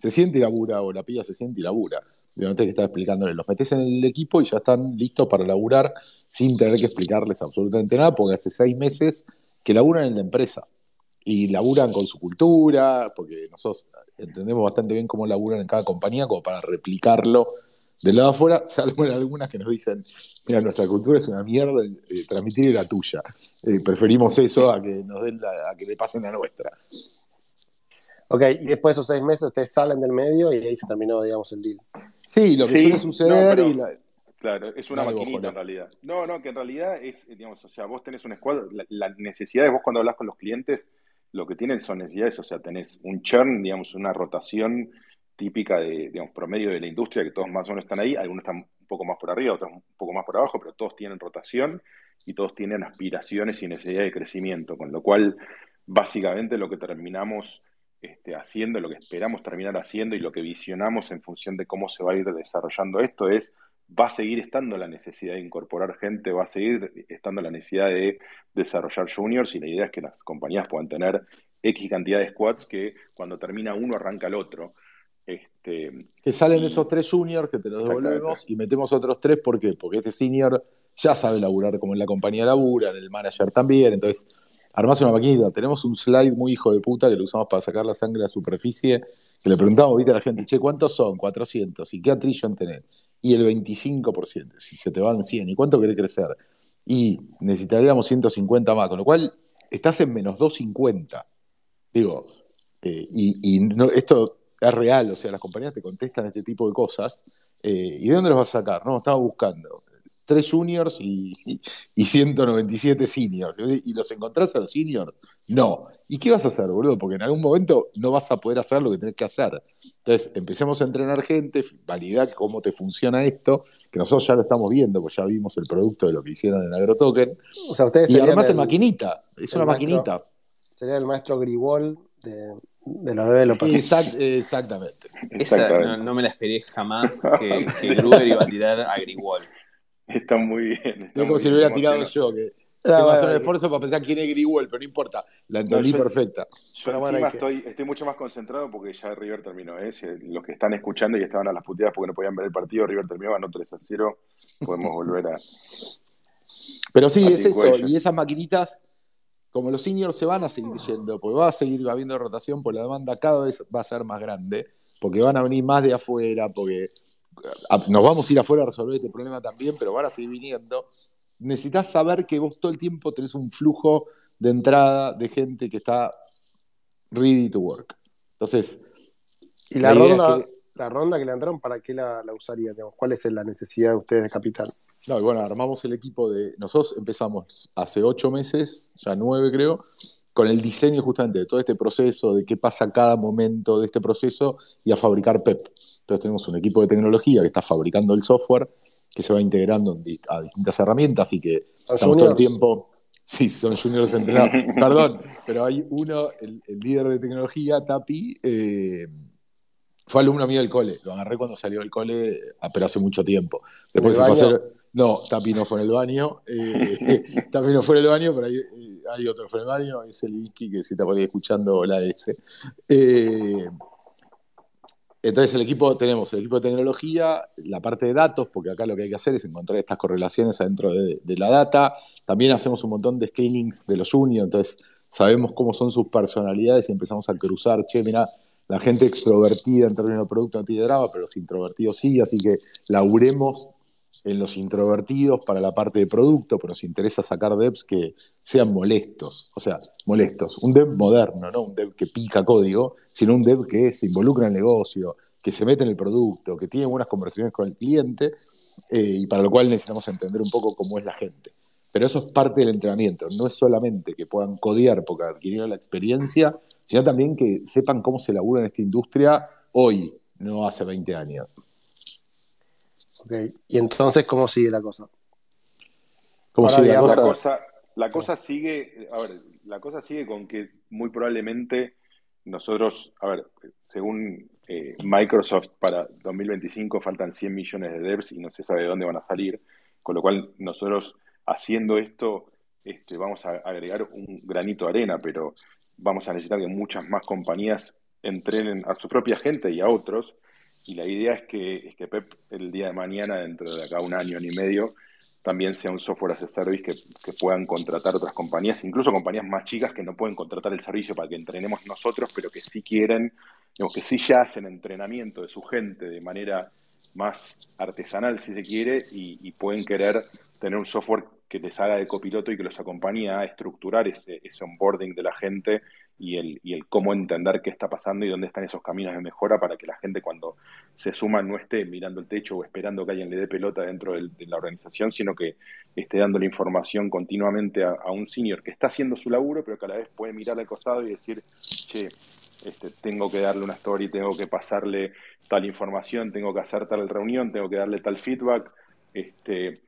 se siente y labura, o la pilla se siente y labura. Tenés que estar explicándole, los metes en el equipo y ya están listos para laburar sin tener que explicarles absolutamente nada, porque hace seis meses que laburan en la empresa y laburan con su cultura, porque nosotros entendemos bastante bien cómo laburan en cada compañía, como para replicarlo del lado afuera, salvo algunas que nos dicen, mira, nuestra cultura es una mierda, eh, transmitir la tuya. Eh, preferimos eso a que nos den a que le pasen la nuestra. Ok, y después de esos seis meses ustedes salen del medio y ahí se terminó, digamos, el deal. Sí, lo que suele suceder y Claro, es una maquinita en realidad. No, no, que en realidad es, digamos, o sea, vos tenés un squad, la, la necesidad de vos cuando hablas con los clientes lo que tienen son necesidades, o sea, tenés un churn, digamos, una rotación típica de, digamos, promedio de la industria, que todos más o menos están ahí, algunos están un poco más por arriba, otros un poco más por abajo, pero todos tienen rotación y todos tienen aspiraciones y necesidad de crecimiento, con lo cual, básicamente lo que terminamos este, haciendo, lo que esperamos terminar haciendo y lo que visionamos en función de cómo se va a ir desarrollando esto es va a seguir estando la necesidad de incorporar gente, va a seguir estando la necesidad de desarrollar juniors y la idea es que las compañías puedan tener X cantidad de squads que cuando termina uno arranca el otro. Este, que salen esos tres juniors que te los devolvemos y metemos otros tres, ¿por qué? Porque este senior ya sabe laburar como en la compañía labura, en el manager también, entonces armás una maquinita. Tenemos un slide muy hijo de puta que lo usamos para sacar la sangre a la superficie, que le preguntamos, viste a la gente, che, ¿cuántos son? 400. ¿Y qué attrition tenés? Y el 25%, si se te van 100. ¿Y cuánto querés crecer? Y necesitaríamos 150 más, con lo cual estás en menos 250. Digo, eh, y, esto es real, o sea, las compañías te contestan este tipo de cosas. Eh, ¿Y de dónde los vas a sacar? No, estaba buscando tres juniors y, y, 197 seniors. ¿Y los encontrás a los seniors? No. ¿Y qué vas a hacer, boludo? Porque en algún momento no vas a poder hacer lo que tenés que hacer. Entonces, empecemos a entrenar gente, validar cómo te funciona esto, que nosotros ya lo estamos viendo, pues ya vimos el producto de lo que hicieron en AgroToken. O sea, ustedes y armate maquinita, es una maquinita. Sería el maestro Gribol de, de los developers. exactamente. Esa no, me la esperé jamás que, que Gruber iba a tirar a Gribol. Está muy bien. es como si lo hubiera tirado yo, que ah, hacer un esfuerzo para pensar quién es Greenwell, pero no importa. La entendí perfecta. Yo estoy, estoy mucho más concentrado porque ya River terminó. ¿eh? los que están escuchando y estaban a las puteadas porque no podían ver el partido, River terminó, ganó 3 a 0. Podemos [laughs] volver a. Pero sí, es eso. Y esas maquinitas, como los seniors se van a seguir yendo, porque va a seguir habiendo rotación, porque la demanda cada vez va a ser más grande, porque van a venir más de afuera, porque nos vamos a ir afuera a resolver este problema también, pero van a seguir viniendo. Necesitas saber que vos todo el tiempo tenés un flujo de entrada de gente que está ready to work. Entonces, y la, ronda, que, la ronda que le entraron, ¿para qué la, la usaría? ¿Cuál es la necesidad de ustedes de capital? No, y bueno, armamos el equipo de. Nosotros empezamos hace ocho meses, ya nueve creo, con el diseño justamente de todo este proceso, de qué pasa cada momento de este proceso y a fabricar PEP. Entonces tenemos un equipo de tecnología que está fabricando el software, que se va integrando a distintas herramientas y que estamos todo el tiempo... Sí, son juniors entrenados. [laughs] Perdón, pero hay uno, el, líder de tecnología, Tapi, eh, Fue alumno mío del cole, lo agarré cuando salió del cole, ah, pero hace mucho tiempo. Después se fue a hacer. No, Tapi no fue en el baño. Eh, [laughs] [laughs] Tapi no fue en el baño, pero hay, hay, otro que fue en el baño, es el Vicky que se está por ahí escuchando la S. Eh, entonces el equipo, tenemos el equipo de tecnología, la parte de datos, porque acá lo que hay que hacer es encontrar estas correlaciones adentro de, la data. También hacemos un montón de screenings de los juniors, entonces sabemos cómo son sus personalidades y empezamos a cruzar, che, mira, la gente extrovertida en términos de producto no tiene drama, pero los introvertidos sí, así que laburemos en los introvertidos para la parte de producto, pero nos interesa sacar devs que sean molestos, o sea, molestos. Un dev moderno, no un dev que pica código, sino un dev que se involucra en el negocio, que se mete en el producto, que tiene buenas conversaciones con el cliente, eh, y para lo cual necesitamos entender un poco cómo es la gente. Pero eso es parte del entrenamiento, no es solamente que puedan codear porque adquirieron la experiencia, sino también que sepan cómo se labura en esta industria hoy, no hace 20 años. Ok, y entonces, ¿cómo sigue la cosa? ¿Cómo sigue la cosa? La cosa sigue, a ver, la cosa sigue con que muy probablemente nosotros, a ver, según eh, Microsoft para 2025 faltan 100 millones de devs y no se sabe de dónde van a salir, con lo cual nosotros haciendo esto este, vamos a agregar un granito de arena, pero vamos a necesitar que muchas más compañías entrenen a su propia gente y a otros. Y la idea es que, es que Pep el día de mañana, dentro de acá un año, y medio, también sea un software as a service que, puedan contratar otras compañías, incluso compañías más chicas que no pueden contratar el servicio para que entrenemos nosotros, pero que sí quieren, digamos, que sí ya hacen entrenamiento de su gente de manera más artesanal, si se quiere, y, pueden querer tener un software que les haga de copiloto y que los acompañe a estructurar ese, ese onboarding de la gente y el, y el cómo entender qué está pasando y dónde están esos caminos de mejora para que la gente cuando se suma no esté mirando el techo o esperando que alguien le dé pelota dentro de la organización, sino que esté dando la información continuamente a, un senior que está haciendo su laburo, pero que a la vez puede mirar al costado y decir, che, este, tengo que darle una story, tengo que pasarle tal información, tengo que hacer tal reunión, tengo que darle tal feedback. Este,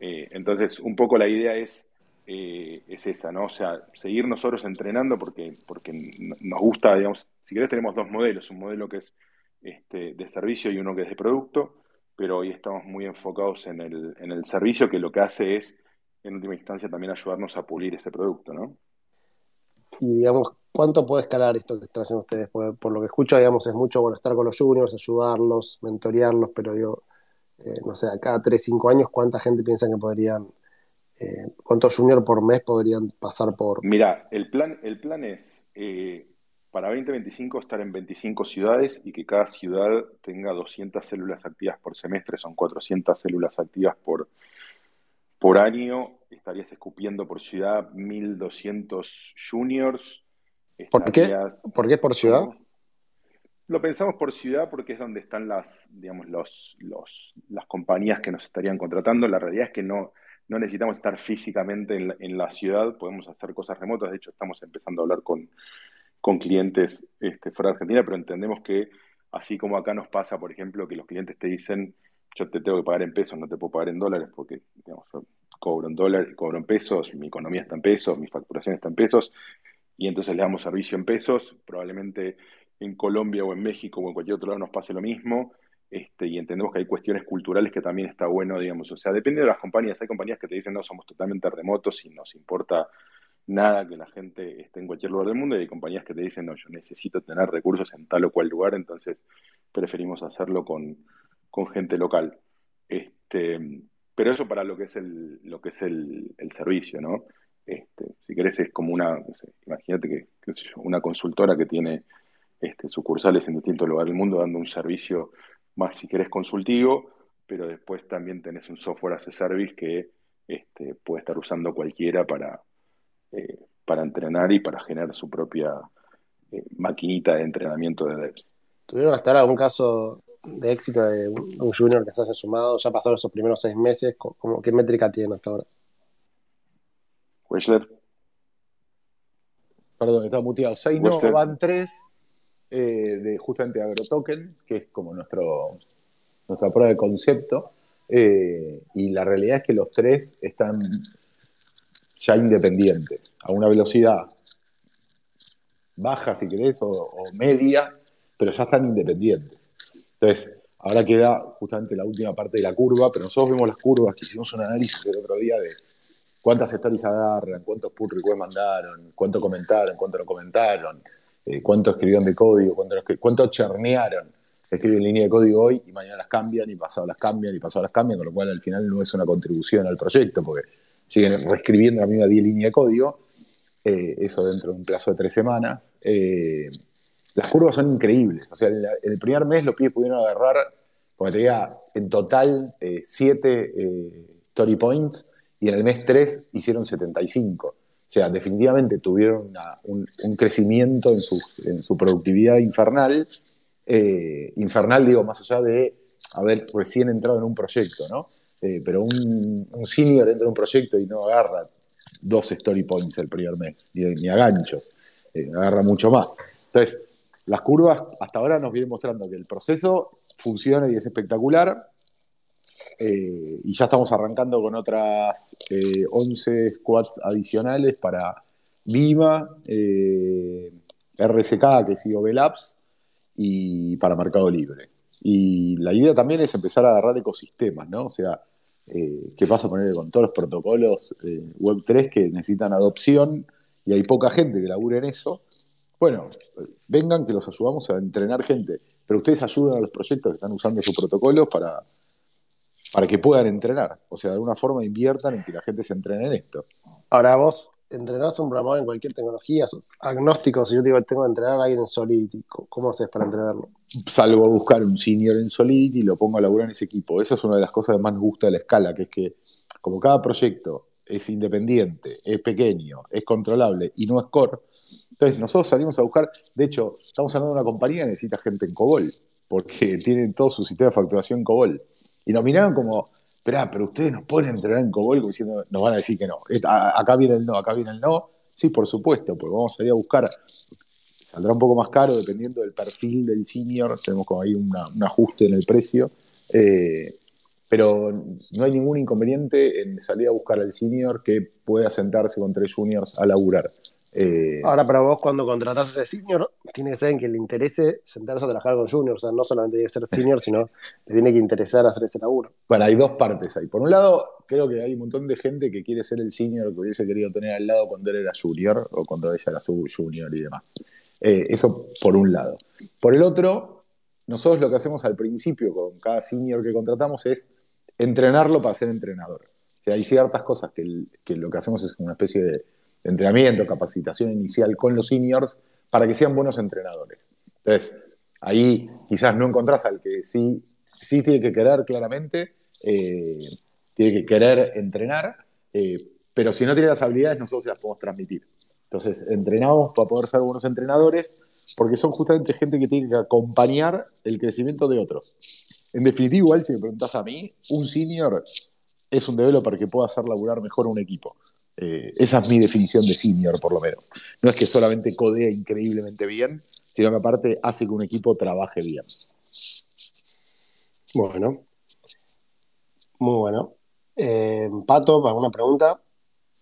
eh, entonces, un poco la idea es eh, es esa, ¿no? O sea, seguir nosotros entrenando porque, porque nos gusta, digamos, si querés tenemos dos modelos, un modelo que es este, de servicio y uno que es de producto, pero hoy estamos muy enfocados en el, en el servicio que lo que hace es, en última instancia, también ayudarnos a pulir ese producto, ¿no? Y digamos, ¿cuánto puede escalar esto que están haciendo ustedes? por lo que escucho, digamos, es mucho bueno estar con los juniors, ayudarlos, mentorearlos, pero digo, eh, no sé, cada 3, 5 años, ¿cuánta gente piensa que podrían eh, ¿Cuántos juniors por mes podrían pasar por...? Mira, el plan, el plan es eh, para 2025 estar en 25 ciudades y que cada ciudad tenga 200 células activas por semestre, son 400 células activas por, por año, estarías escupiendo por ciudad 1200 juniors. ¿Por qué? ¿Por qué por ciudad? Lo pensamos por ciudad porque es donde están las, digamos, los, los, las compañías que nos estarían contratando. La realidad es que no, no necesitamos estar físicamente en la, ciudad, podemos hacer cosas remotas. De hecho, estamos empezando a hablar con, clientes este, fuera de Argentina, pero entendemos que así como acá nos pasa, por ejemplo, que los clientes te dicen, yo te tengo que pagar en pesos, no te puedo pagar en dólares porque digamos, cobro en dólares, cobro en pesos, mi economía está en pesos, mi facturación está en pesos, y entonces le damos servicio en pesos, probablemente en Colombia o en México o en cualquier otro lado nos pase lo mismo, este, y entendemos que hay cuestiones culturales que también está bueno, digamos, o sea, depende de las compañías, hay compañías que te dicen, no, somos totalmente remotos y nos importa nada que la gente esté en cualquier lugar del mundo, y hay compañías que te dicen, no, yo necesito tener recursos en tal o cual lugar, entonces preferimos hacerlo con, gente local. Este, pero eso para lo que es el, lo que es el, servicio, ¿no? Este, si querés es como una, imagínate que, una consultora que tiene este, sucursales en distintos lugares del mundo dando un servicio más si querés consultivo, pero después también tenés un software as a service que este, puede estar usando cualquiera para, eh, para entrenar y para generar su propia eh, maquinita de entrenamiento de devs. ¿Tuvieron hasta ahora algún caso de éxito de un junior que se haya sumado? ¿Ya pasaron esos primeros seis meses? ¿Qué métrica tiene hasta ahora? Wechler. Perdón, está muteado. Seis no, van tres. Eh, de justamente AgroToken, que es como nuestro, nuestra prueba de concepto. Eh, y la realidad es que los tres están ya independientes, a una velocidad baja, si querés, o, media, pero ya están independientes. Entonces, ahora queda justamente la última parte de la curva, pero nosotros vemos las curvas, que hicimos un análisis el otro día de cuántas stories agarran, cuántos pull requests mandaron, cuánto comentaron, cuánto no comentaron, eh, cuánto escribieron de código, cuánto, cuánto chernearon. Escriben línea de código hoy y mañana las cambian y pasado las cambian y pasado las cambian, con lo cual al final no es una contribución al proyecto porque siguen reescribiendo la misma 10 líneas de código, eh, eso dentro de un plazo de tres semanas. Eh, las curvas son increíbles, o sea, en, el primer mes los pibes pudieron agarrar, como te diga, en total 7 story points y en el mes 3 hicieron 75. O sea, definitivamente tuvieron un, crecimiento en su, productividad infernal. Eh, infernal, digo, más allá de haber recién entrado en un proyecto, ¿no? Eh, pero un, senior entra en un proyecto y no agarra dos story points el primer mes, ni, a ganchos, eh, agarra mucho más. Entonces, las curvas hasta ahora nos vienen mostrando que el proceso funciona y es espectacular, eh, y ya estamos arrancando con otras 11 eh, squads adicionales para Viva, eh, RSK, que es IOB Labs, y para Mercado Libre. Y la idea también es empezar a agarrar ecosistemas, ¿no? O sea, ¿qué pasa poner con todos los protocolos Web3 que necesitan adopción y hay poca gente que labure en eso? Bueno, vengan que los ayudamos a entrenar gente, pero ustedes ayudan a los proyectos que están usando sus protocolos para, para que puedan entrenar. O sea, de alguna forma inviertan en que la gente se entrene en esto. Ahora vos entrenás a un programador en cualquier tecnología, sos agnóstico, si yo digo tengo que entrenar a alguien en Solidity, ¿cómo haces para entrenarlo? Salgo a buscar un senior en Solidity y lo pongo a laburar en ese equipo. Esa es una de las cosas que más nos gusta de la escala, que es que como cada proyecto es independiente, es pequeño, es controlable y no es core, entonces nosotros salimos a buscar, de hecho, estamos hablando de una compañía que necesita gente en COBOL, porque [laughs] tienen todo su sistema de facturación en COBOL. Y nos miraron como, espera, pero ustedes nos pueden entrenar en COBOL diciendo, nos van a decir que no. Acá viene el no, acá viene el no. Sí, por supuesto, porque vamos a ir a buscar. Saldrá un poco más caro dependiendo del perfil del senior. Tenemos como ahí un ajuste en el precio. Eh, pero no hay ningún inconveniente en salir a buscar al senior que pueda sentarse con tres juniors a laburar. Eh, Ahora, para vos, cuando contratás a ese senior, tiene que ser en que le interese sentarse a trabajar con junior. O sea, no solamente tiene que ser senior, [laughs] sino le tiene que interesar hacer ese laburo. Bueno, hay dos partes ahí. Por un lado, creo que hay un montón de gente que quiere ser el senior que hubiese querido tener al lado cuando él era junior o cuando ella era su junior y demás. Eh, eso por un lado. Por el otro, nosotros lo que hacemos al principio con cada senior que contratamos es entrenarlo para ser entrenador. O sea, hay ciertas cosas que, que lo que hacemos es una especie de entrenamiento, capacitación inicial con los seniors para que sean buenos entrenadores. Entonces, ahí quizás no encontrás al que sí, sí tiene que querer claramente, eh, tiene que querer entrenar, eh, pero si no tiene las habilidades, nosotros las podemos transmitir. Entonces, entrenamos para poder ser buenos entrenadores, porque son justamente gente que tiene que acompañar el crecimiento de otros. En definitiva, igual, si me preguntas a mí, un senior es un developer que pueda hacer laburar mejor a un equipo. Eh, esa es mi definición de senior, por lo menos. No es que solamente codea increíblemente bien, sino que aparte hace que un equipo trabaje bien. Bueno. Muy bueno. Eh, Pato, ¿alguna pregunta?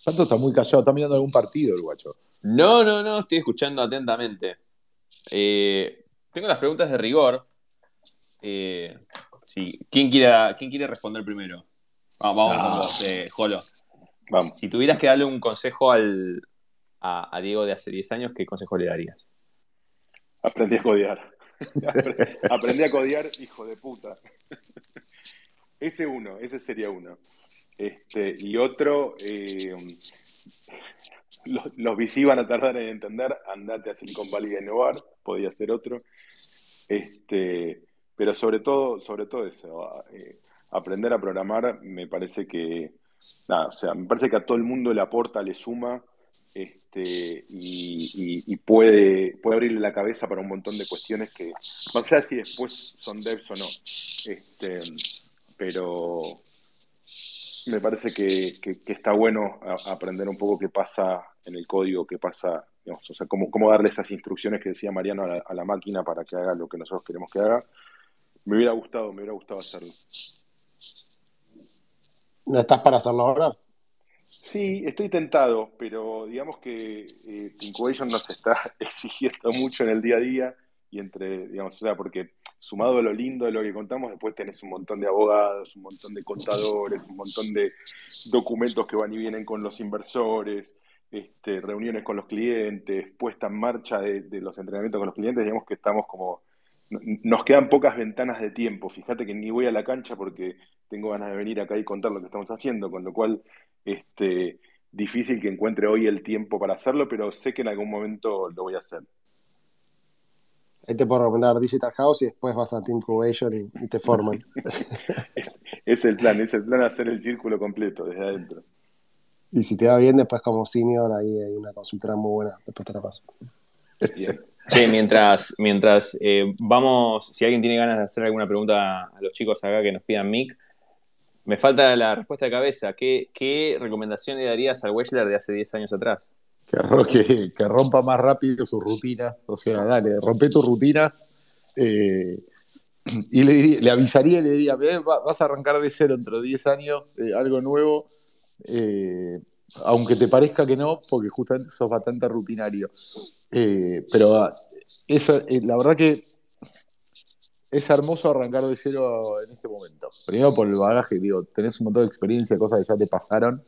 Pato está muy callado, está mirando algún partido el guacho. No, no, no, estoy escuchando atentamente. Eh, tengo las preguntas de rigor. sí. ¿Quién, quiere, ¿Quién quiere responder primero? Vamos, vamos con ah. vos, Jolo. Si tuvieras que darle un consejo al, a, Diego de hace 10 años, ¿qué consejo le darías? Aprendí a codiar. [laughs] Aprendí a codiar, hijo de puta. [laughs] ese uno, ese sería uno. Este, y otro, eh, los, los VC van a tardar en entender, andate a Silicon Valley a innovar, podría ser otro. Este, pero sobre todo, sobre todo eso, eh, aprender a programar me parece que o sea, me parece que a todo el mundo le aporta, le suma este, y, puede, puede abrirle la cabeza para un montón de cuestiones que, no sé si después son devs o no, este, pero me parece que, está bueno aprender un poco qué pasa en el código, qué pasa, o sea, cómo, cómo darle esas instrucciones que decía Mariano a la, a la máquina para que haga lo que nosotros queremos que haga. Me hubiera gustado, me hubiera gustado hacerlo. ¿No estás para hacerlo ahora? Sí, estoy tentado, pero digamos que eh, Incubation nos está [laughs] exigiendo mucho en el día a día y entre, digamos, o sea, porque sumado a lo lindo de lo que contamos, después tenés un montón de abogados, un montón de contadores, un montón de documentos que van y vienen con los inversores, este, reuniones con los clientes, puesta en marcha de, los entrenamientos con los clientes, digamos que estamos como, nos quedan pocas ventanas de tiempo. Fíjate que ni voy a la cancha porque tengo ganas de venir acá y contar lo que estamos haciendo, con lo cual, este, difícil que encuentre hoy el tiempo para hacerlo, pero sé que en algún momento lo voy a hacer. Ahí te puedo recomendar Digital House y después vas a Team Cubation y, te forman. [laughs] es, el plan, es el plan hacer el círculo completo desde adentro. Y si te va bien, después como senior, ahí hay una consultora muy buena, después te la paso. Bien. Sí, mientras, mientras eh, vamos, si alguien tiene ganas de hacer alguna pregunta a los chicos acá que nos pidan mic, me falta la respuesta de cabeza. ¿Qué, qué recomendación le darías al Wechler de hace 10 años atrás? Que, rompa más rápido su rutina. O sea, dale, rompe tus rutinas. Eh, [clears throat] y le, avisaría y le diría, vas a arrancar de cero dentro de 10 años, eh, algo nuevo, eh, aunque te parezca que no, porque justamente sos bastante rutinario. pero ah, esa, la verdad que es hermoso arrancar de cero en este momento. Primero por el bagaje, digo, tenés un montón de experiencia, cosas que ya te pasaron.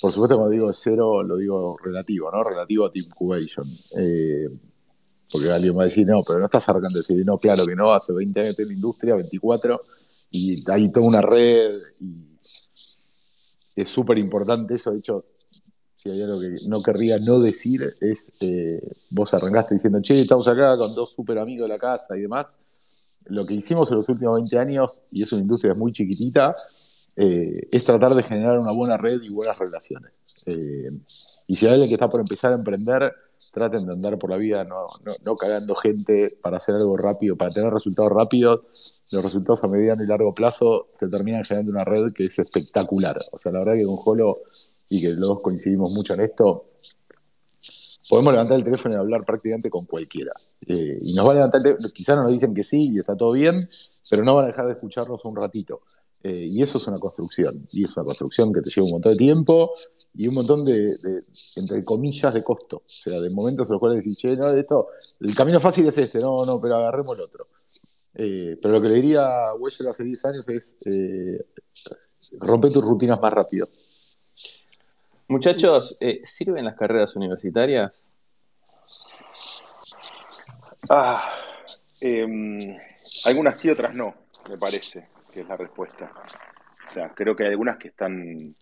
Por supuesto, cuando digo cero, lo digo relativo, ¿no? Relativo a Team Cubation. Eh, porque alguien va a decir, no, pero no estás arrancando de cero. no, claro que no, hace 20 años en la industria, 24, y hay toda una red, y es súper importante eso. De hecho, si hay algo que no querría no decir, es eh, vos arrancaste diciendo, che, estamos acá con dos súper amigos de la casa y demás. Lo que hicimos en los últimos 20 años, y es una industria muy chiquitita, eh, es tratar de generar una buena red y buenas relaciones. Eh, y si hay alguien que está por empezar a emprender, traten de andar por la vida no, no, cagando gente para hacer algo rápido, para tener resultados rápidos. Los resultados a mediano y largo plazo te terminan generando una red que es espectacular. O sea, la verdad que con Holo y que los dos coincidimos mucho en esto, podemos levantar el teléfono y hablar prácticamente con cualquiera. Eh, y nos van a levantar quizás nos dicen que sí y está todo bien, pero no van a dejar de escucharnos un ratito. Eh, y eso es una construcción, y es una construcción que te lleva un montón de tiempo y un montón de, entre comillas, de costo. O sea, de momentos en los cuales decís, che, no, esto, el camino fácil es este, no, no, pero agarremos el otro. Eh, pero lo que le diría a Weller hace 10 años es, rompe tus rutinas más rápido. Muchachos, eh, ¿sirven las carreras universitarias? Ah, em, algunas sí, otras no, me parece, que es la respuesta. O sea, creo que hay algunas que están,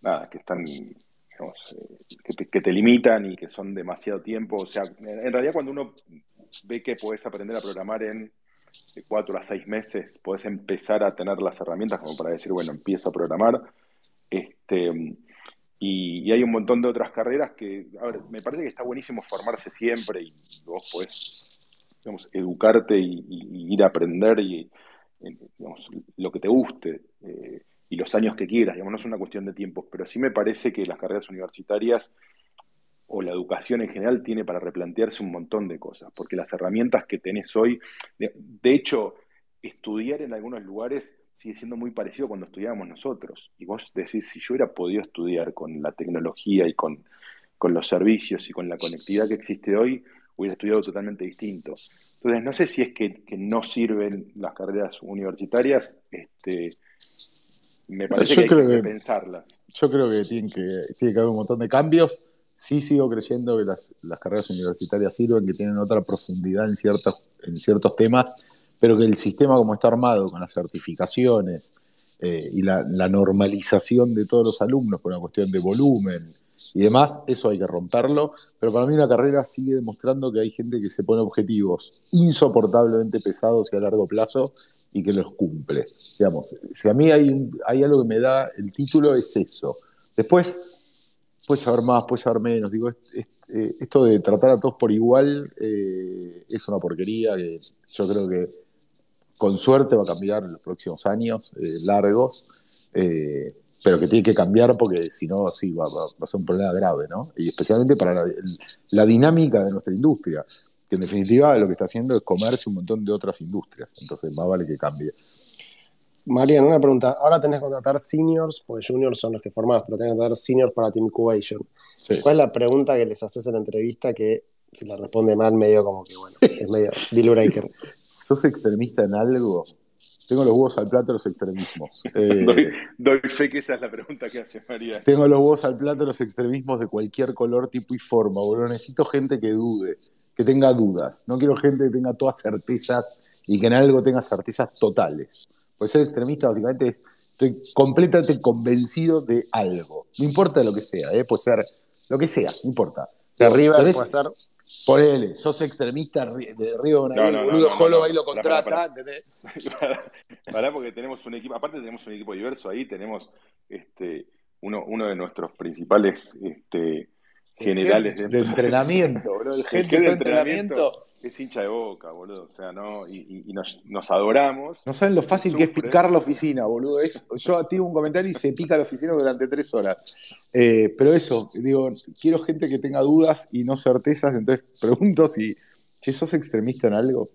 nada, que están, digamos, eh, que, te, limitan y que son demasiado tiempo. O sea, en realidad cuando uno ve que puedes aprender a programar en cuatro a seis meses, puedes empezar a tener las herramientas como para decir, bueno, empiezo a programar. Este, y, hay un montón de otras carreras que, a ver, me parece que está buenísimo formarse siempre y vos podés, digamos, educarte y, ir a aprender y, digamos, lo que te guste eh, y los años que quieras, digamos, no es una cuestión de tiempos, pero sí me parece que las carreras universitarias o la educación en general tiene para replantearse un montón de cosas, porque las herramientas que tenés hoy, de hecho, estudiar en algunos lugares sigue siendo muy parecido cuando estudiábamos nosotros. Y vos decís, si yo hubiera podido estudiar con la tecnología y con, los servicios y con la conectividad que existe hoy, hubiera estudiado totalmente distinto. Entonces, no sé si es que, no sirven las carreras universitarias, este, me parece que hay que, pensarlas. Yo creo que tiene, que tiene que haber un montón de cambios. Sí sigo creyendo que las, las carreras universitarias sirven, que tienen otra profundidad en, ciertos, en ciertos temas pero que el sistema como está armado con las certificaciones eh, y la, normalización de todos los alumnos por una cuestión de volumen y demás, eso hay que romperlo, pero para mí la carrera sigue demostrando que hay gente que se pone objetivos insoportablemente pesados y a largo plazo y que los cumple. Digamos, si a mí hay, hay algo que me da el título es eso. Después, puedes saber más, puedes saber menos. Digo, eh, esto de tratar a todos por igual eh, es una porquería que yo creo que con suerte va a cambiar en los próximos años eh, largos, eh, pero que tiene que cambiar porque si no, sí, va, a ser un problema grave, ¿no? Y especialmente para la, dinámica de nuestra industria, que en definitiva lo que está haciendo es comerse un montón de otras industrias, entonces más vale que cambie. Marian, una pregunta. Ahora tenés que contratar seniors, porque juniors son los que formás, pero tenés que contratar seniors para Team Incubation. ¿Cuál es la pregunta que les haces en la entrevista que si la responde mal, medio como que, bueno, es medio deal breaker. [laughs] ¿Sos extremista en algo? Tengo los huevos al plato de los extremismos. [laughs] Eh, Doy, doy fe que esa es la pregunta que hace María. tengo los huevos al plato de los extremismos de cualquier color, tipo y forma, boludo. Necesito gente que dude, que tenga dudas. No quiero gente que tenga todas certezas y que en algo tenga certezas totales. Pues ser extremista básicamente es, estoy completamente convencido de algo. No importa lo que sea, ¿eh? puede ser lo que sea, no importa. De River Tenés- puede ser. Ponele, sos extremista de Río No, no, no, boludo, Jolo ahí lo contrata, [laughs] pará, pará. porque tenemos un equipo, aparte tenemos un equipo diverso ahí, tenemos este, uno, uno de nuestros principales este, generales de, dentro- entrenamiento, boludo. El gente de de entrenamiento. Es hincha de boca, boludo. O sea, ¿no? Y, y- y nos, nos adoramos. No saben lo fácil que es picar la oficina, boludo. Es, yo tiro un comentario y se pica la oficina durante tres horas. Eh, pero eso, digo, quiero gente que tenga dudas y no certezas, entonces pregunto si, si sos extremista en algo.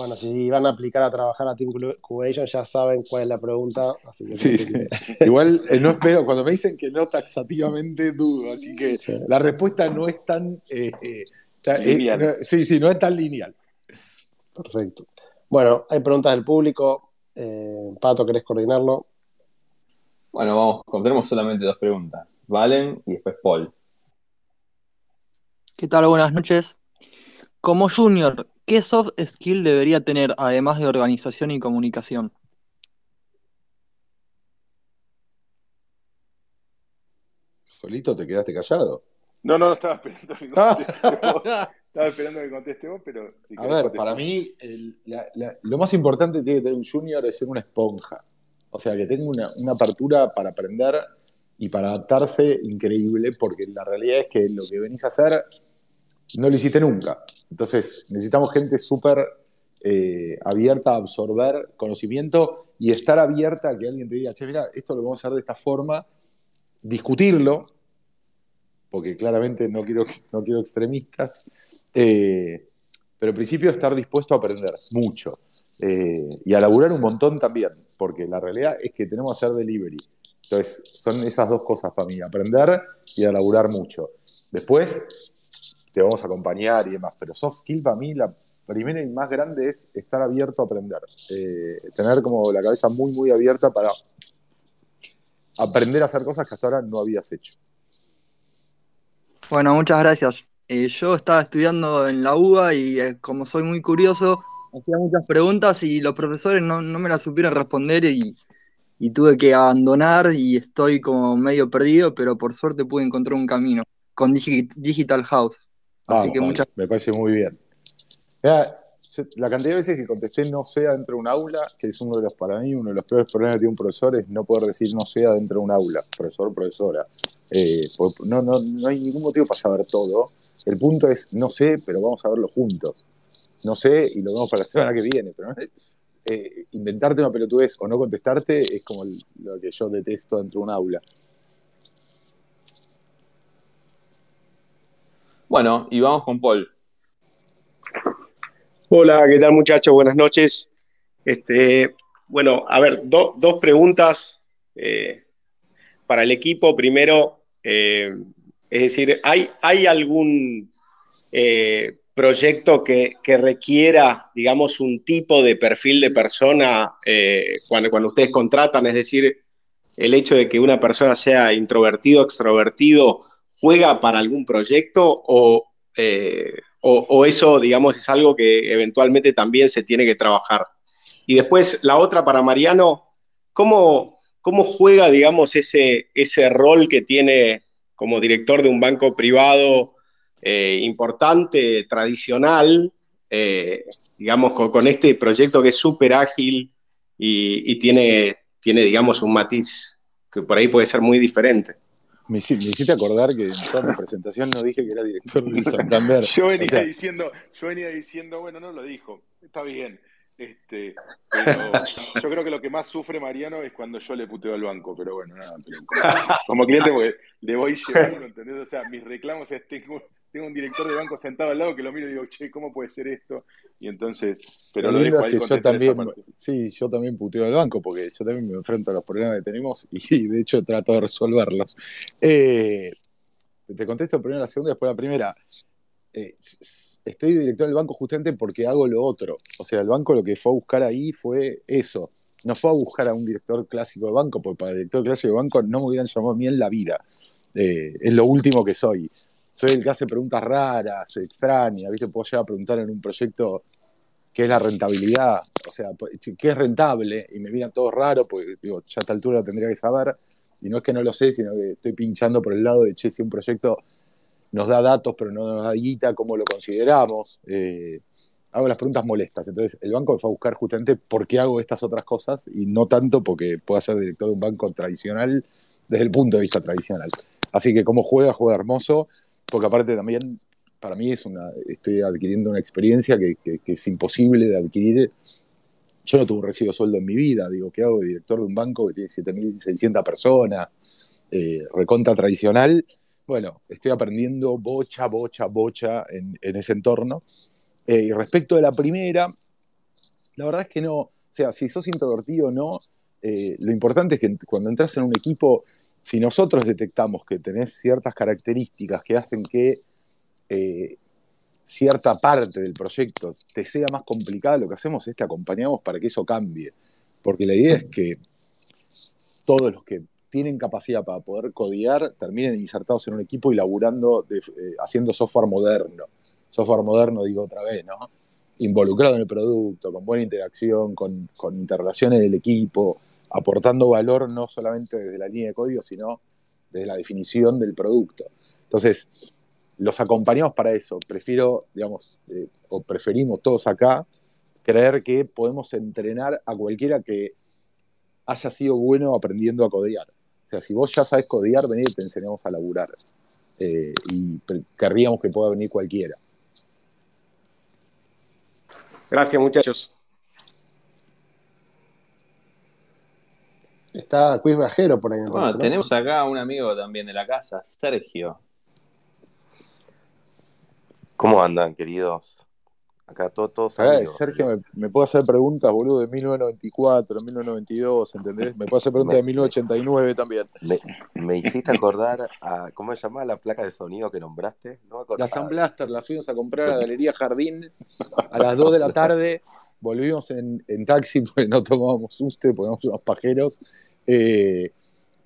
Bueno, si van a aplicar a trabajar a Team Cubation, ya saben cuál es la pregunta. Así que Sí. [laughs] Igual eh, no espero, cuando me dicen que no taxativamente dudo, así que Sí. la respuesta no es tan... eh, eh, eh, no- sí, sí, no es tan lineal. Perfecto. Bueno, hay preguntas del público. Eh, Pato, ¿querés coordinarlo? Bueno, vamos, tenemos solamente dos preguntas. Valen y después Paul. ¿Qué tal? Buenas noches. Como junior, ¿qué soft skill debería tener además de organización y comunicación? Solito te quedaste callado. No, no, estaba esperando que conteste vos. Estaba esperando que conteste vos, pero. si A ver, contestar. para mí el- la- la- lo más importante que tiene que tener un junior es ser una esponja. O sea, que tenga una, una apertura para aprender y para adaptarse increíble, porque la realidad es que lo que venís a hacer no lo hiciste nunca. Entonces, necesitamos gente súper eh, abierta a absorber conocimiento y estar abierta a que alguien te diga, che, mira, esto lo vamos a hacer de esta forma, discutirlo, porque claramente no quiero, no quiero extremistas, eh, pero en principio estar dispuesto a aprender mucho eh, y a laburar un montón también, porque la realidad es que tenemos que hacer delivery. Entonces, son esas dos cosas para mí, aprender y a laburar mucho. Después te vamos a acompañar y demás, pero soft skill para mí la primera y más grande es estar abierto a aprender, Eh, tener como la cabeza muy, muy abierta para aprender a hacer cosas que hasta ahora no habías hecho. Bueno, muchas gracias. Eh, yo estaba estudiando en la UBA y eh, como soy muy curioso, hacía muchas preguntas y los profesores no, no me las supieron responder y, tuve que abandonar y estoy como medio perdido, pero por suerte pude encontrar un camino con Digi- Digital House. Así Vamos, que muchas Me parece muy bien. Mirá, yo- la cantidad de veces que contesté no sé adentro de un aula, que es uno de los, para mí, uno de los peores problemas que tiene un profesor, es no poder decir no sé adentro de un aula, profesor, profesora. Eh, porque no, no, no hay ningún motivo para saber todo. El punto es, no sé, pero vamos a verlo juntos. No sé y lo vemos para la semana que viene, pero eh, inventarte una pelotudez o no contestarte es como el- lo que yo detesto dentro de un aula. Bueno, y vamos con Paul. Hola, ¿qué tal muchachos? Buenas noches. Este, bueno, a ver, do- dos preguntas eh, para el equipo. Primero, eh, es decir, ¿hay, hay algún eh, proyecto que, que requiera, digamos, un tipo de perfil de persona cuando, cuando ustedes contratan? Es decir, el hecho de que una persona sea introvertido, extrovertido, ¿juega para algún proyecto o... eh, o, o eso, digamos, es algo que eventualmente también se tiene que trabajar. Y después, la otra para Mariano, ¿cómo, cómo juega, digamos, ese, ese rol que tiene como director de un banco privado eh, importante, tradicional, eh, digamos, con, con este proyecto que es súper ágil y, y tiene, tiene, digamos, un matiz que por ahí puede ser muy diferente? Me, hici- me hiciste acordar que en toda mi presentación no dije que era director del [laughs] Santander. Yo venía, O sea, diciendo, yo venía diciendo, bueno, no lo dijo, está bien. Este, pero yo creo que lo que más sufre Mariano es cuando yo le puteo al banco, pero bueno, nada, pero como, como cliente porque le voy llevando, ¿entendés? O sea, mis reclamos es tengo, tengo un director de banco sentado al lado que lo miro y digo, che, ¿cómo puede ser esto? Y entonces, pero lo, lo es que yo también, sí, yo también puteo al banco porque yo también me enfrento a los problemas que tenemos [laughs] y de hecho trato de resolverlos. Eh, te contesto primero la segunda y después la primera. Eh, estoy director del banco justamente porque hago lo otro. O sea, el banco lo que fue a buscar ahí fue eso. No fue a buscar a un director clásico de banco, porque para el director clásico de banco no me hubieran llamado a mí en la vida. Eh, es lo último que soy. Soy el que hace preguntas raras, extrañas, ¿viste? Puedo llegar a preguntar en un proyecto qué es la rentabilidad, o sea, qué es rentable, y me miran todos raros, porque digo, ya a esta altura lo tendría que saber, y no es que no lo sé, sino que estoy pinchando por el lado de, che, si un proyecto nos da datos, pero no nos da guita, ¿cómo lo consideramos? Eh, hago las preguntas molestas, entonces el banco me fue a buscar justamente por qué hago estas otras cosas, y no tanto porque pueda ser director de un banco tradicional desde el punto de vista tradicional. Así que como juega, juega hermoso, porque aparte también para mí es una, estoy adquiriendo una experiencia que, que- que es imposible de adquirir. Yo no tuve un recibo sueldo en mi vida, digo, ¿qué hago director de un banco que tiene 7.600 personas, eh, recontra tradicional? Bueno, estoy aprendiendo bocha, bocha, bocha en, en ese entorno. Eh, y respecto de la primera, la verdad es que no, o sea, si sos introvertido o no, eh, lo importante es que cuando entras en un equipo, si nosotros detectamos que tenés ciertas características que hacen que eh, cierta parte del proyecto te sea más complicada, lo que hacemos es te acompañamos para que eso cambie. Porque la idea es que todos los que tienen capacidad para poder codear terminen insertados en un equipo y laburando, eh, haciendo software moderno. Software moderno, digo otra vez, ¿no? Involucrado en el producto, con buena interacción, con, con interrelación en el equipo, aportando valor no solamente desde la línea de código, sino desde la definición del producto. Entonces, los acompañamos para eso. Prefiero, digamos, eh, o preferimos todos acá creer que podemos entrenar a cualquiera que haya sido bueno aprendiendo a codear. O sea, si vos ya sabes codear, vení y te enseñamos a laburar. Eh, y querríamos que pueda venir cualquiera. Gracias, muchachos. Está Quiz Viajero por ahí. me Bueno, tenemos acá a un amigo también de la casa, Sergio. ¿Cómo andan, queridos? Acá todos, todos Acá, amigos. Sergio me, me puede hacer preguntas, boludo, de 1994, 1992, ¿entendés? Me puede hacer preguntas de 1989 también. Me, me hiciste acordar a. ¿Cómo se llama la placa de sonido que nombraste? No me. La Sun Blaster la fuimos a comprar a la [laughs] Galería Jardín a las 2 de la tarde. Volvimos en, en taxi [laughs] porque no tomábamos usted, porque éramos unos pajeros. eh,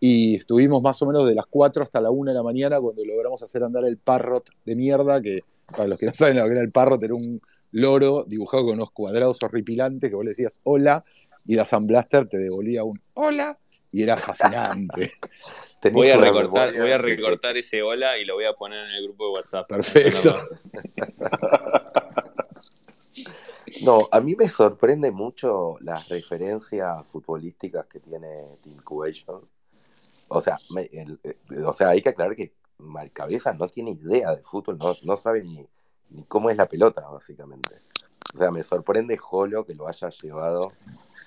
y estuvimos más o menos de las 4 hasta la 1 de la mañana cuando logramos hacer andar el Parrot de mierda, que para los que no saben lo que era el Parrot, era un loro dibujado con unos cuadrados horripilantes que vos le decías hola y la Sun Blaster te devolvía un hola y era fascinante. [laughs] Voy a recortar, voy a recortar ese hola y lo voy a poner en el grupo de WhatsApp. Perfecto. [laughs] No, [laughs] a mí me sorprende mucho las referencias futbolísticas que tiene Team Cubation. O sea, me- el- eh, o sea, hay que aclarar que Malcabeza no tiene idea de fútbol, no, no sabe ni, ni cómo es la pelota, básicamente. O sea, me sorprende Jolo que lo haya llevado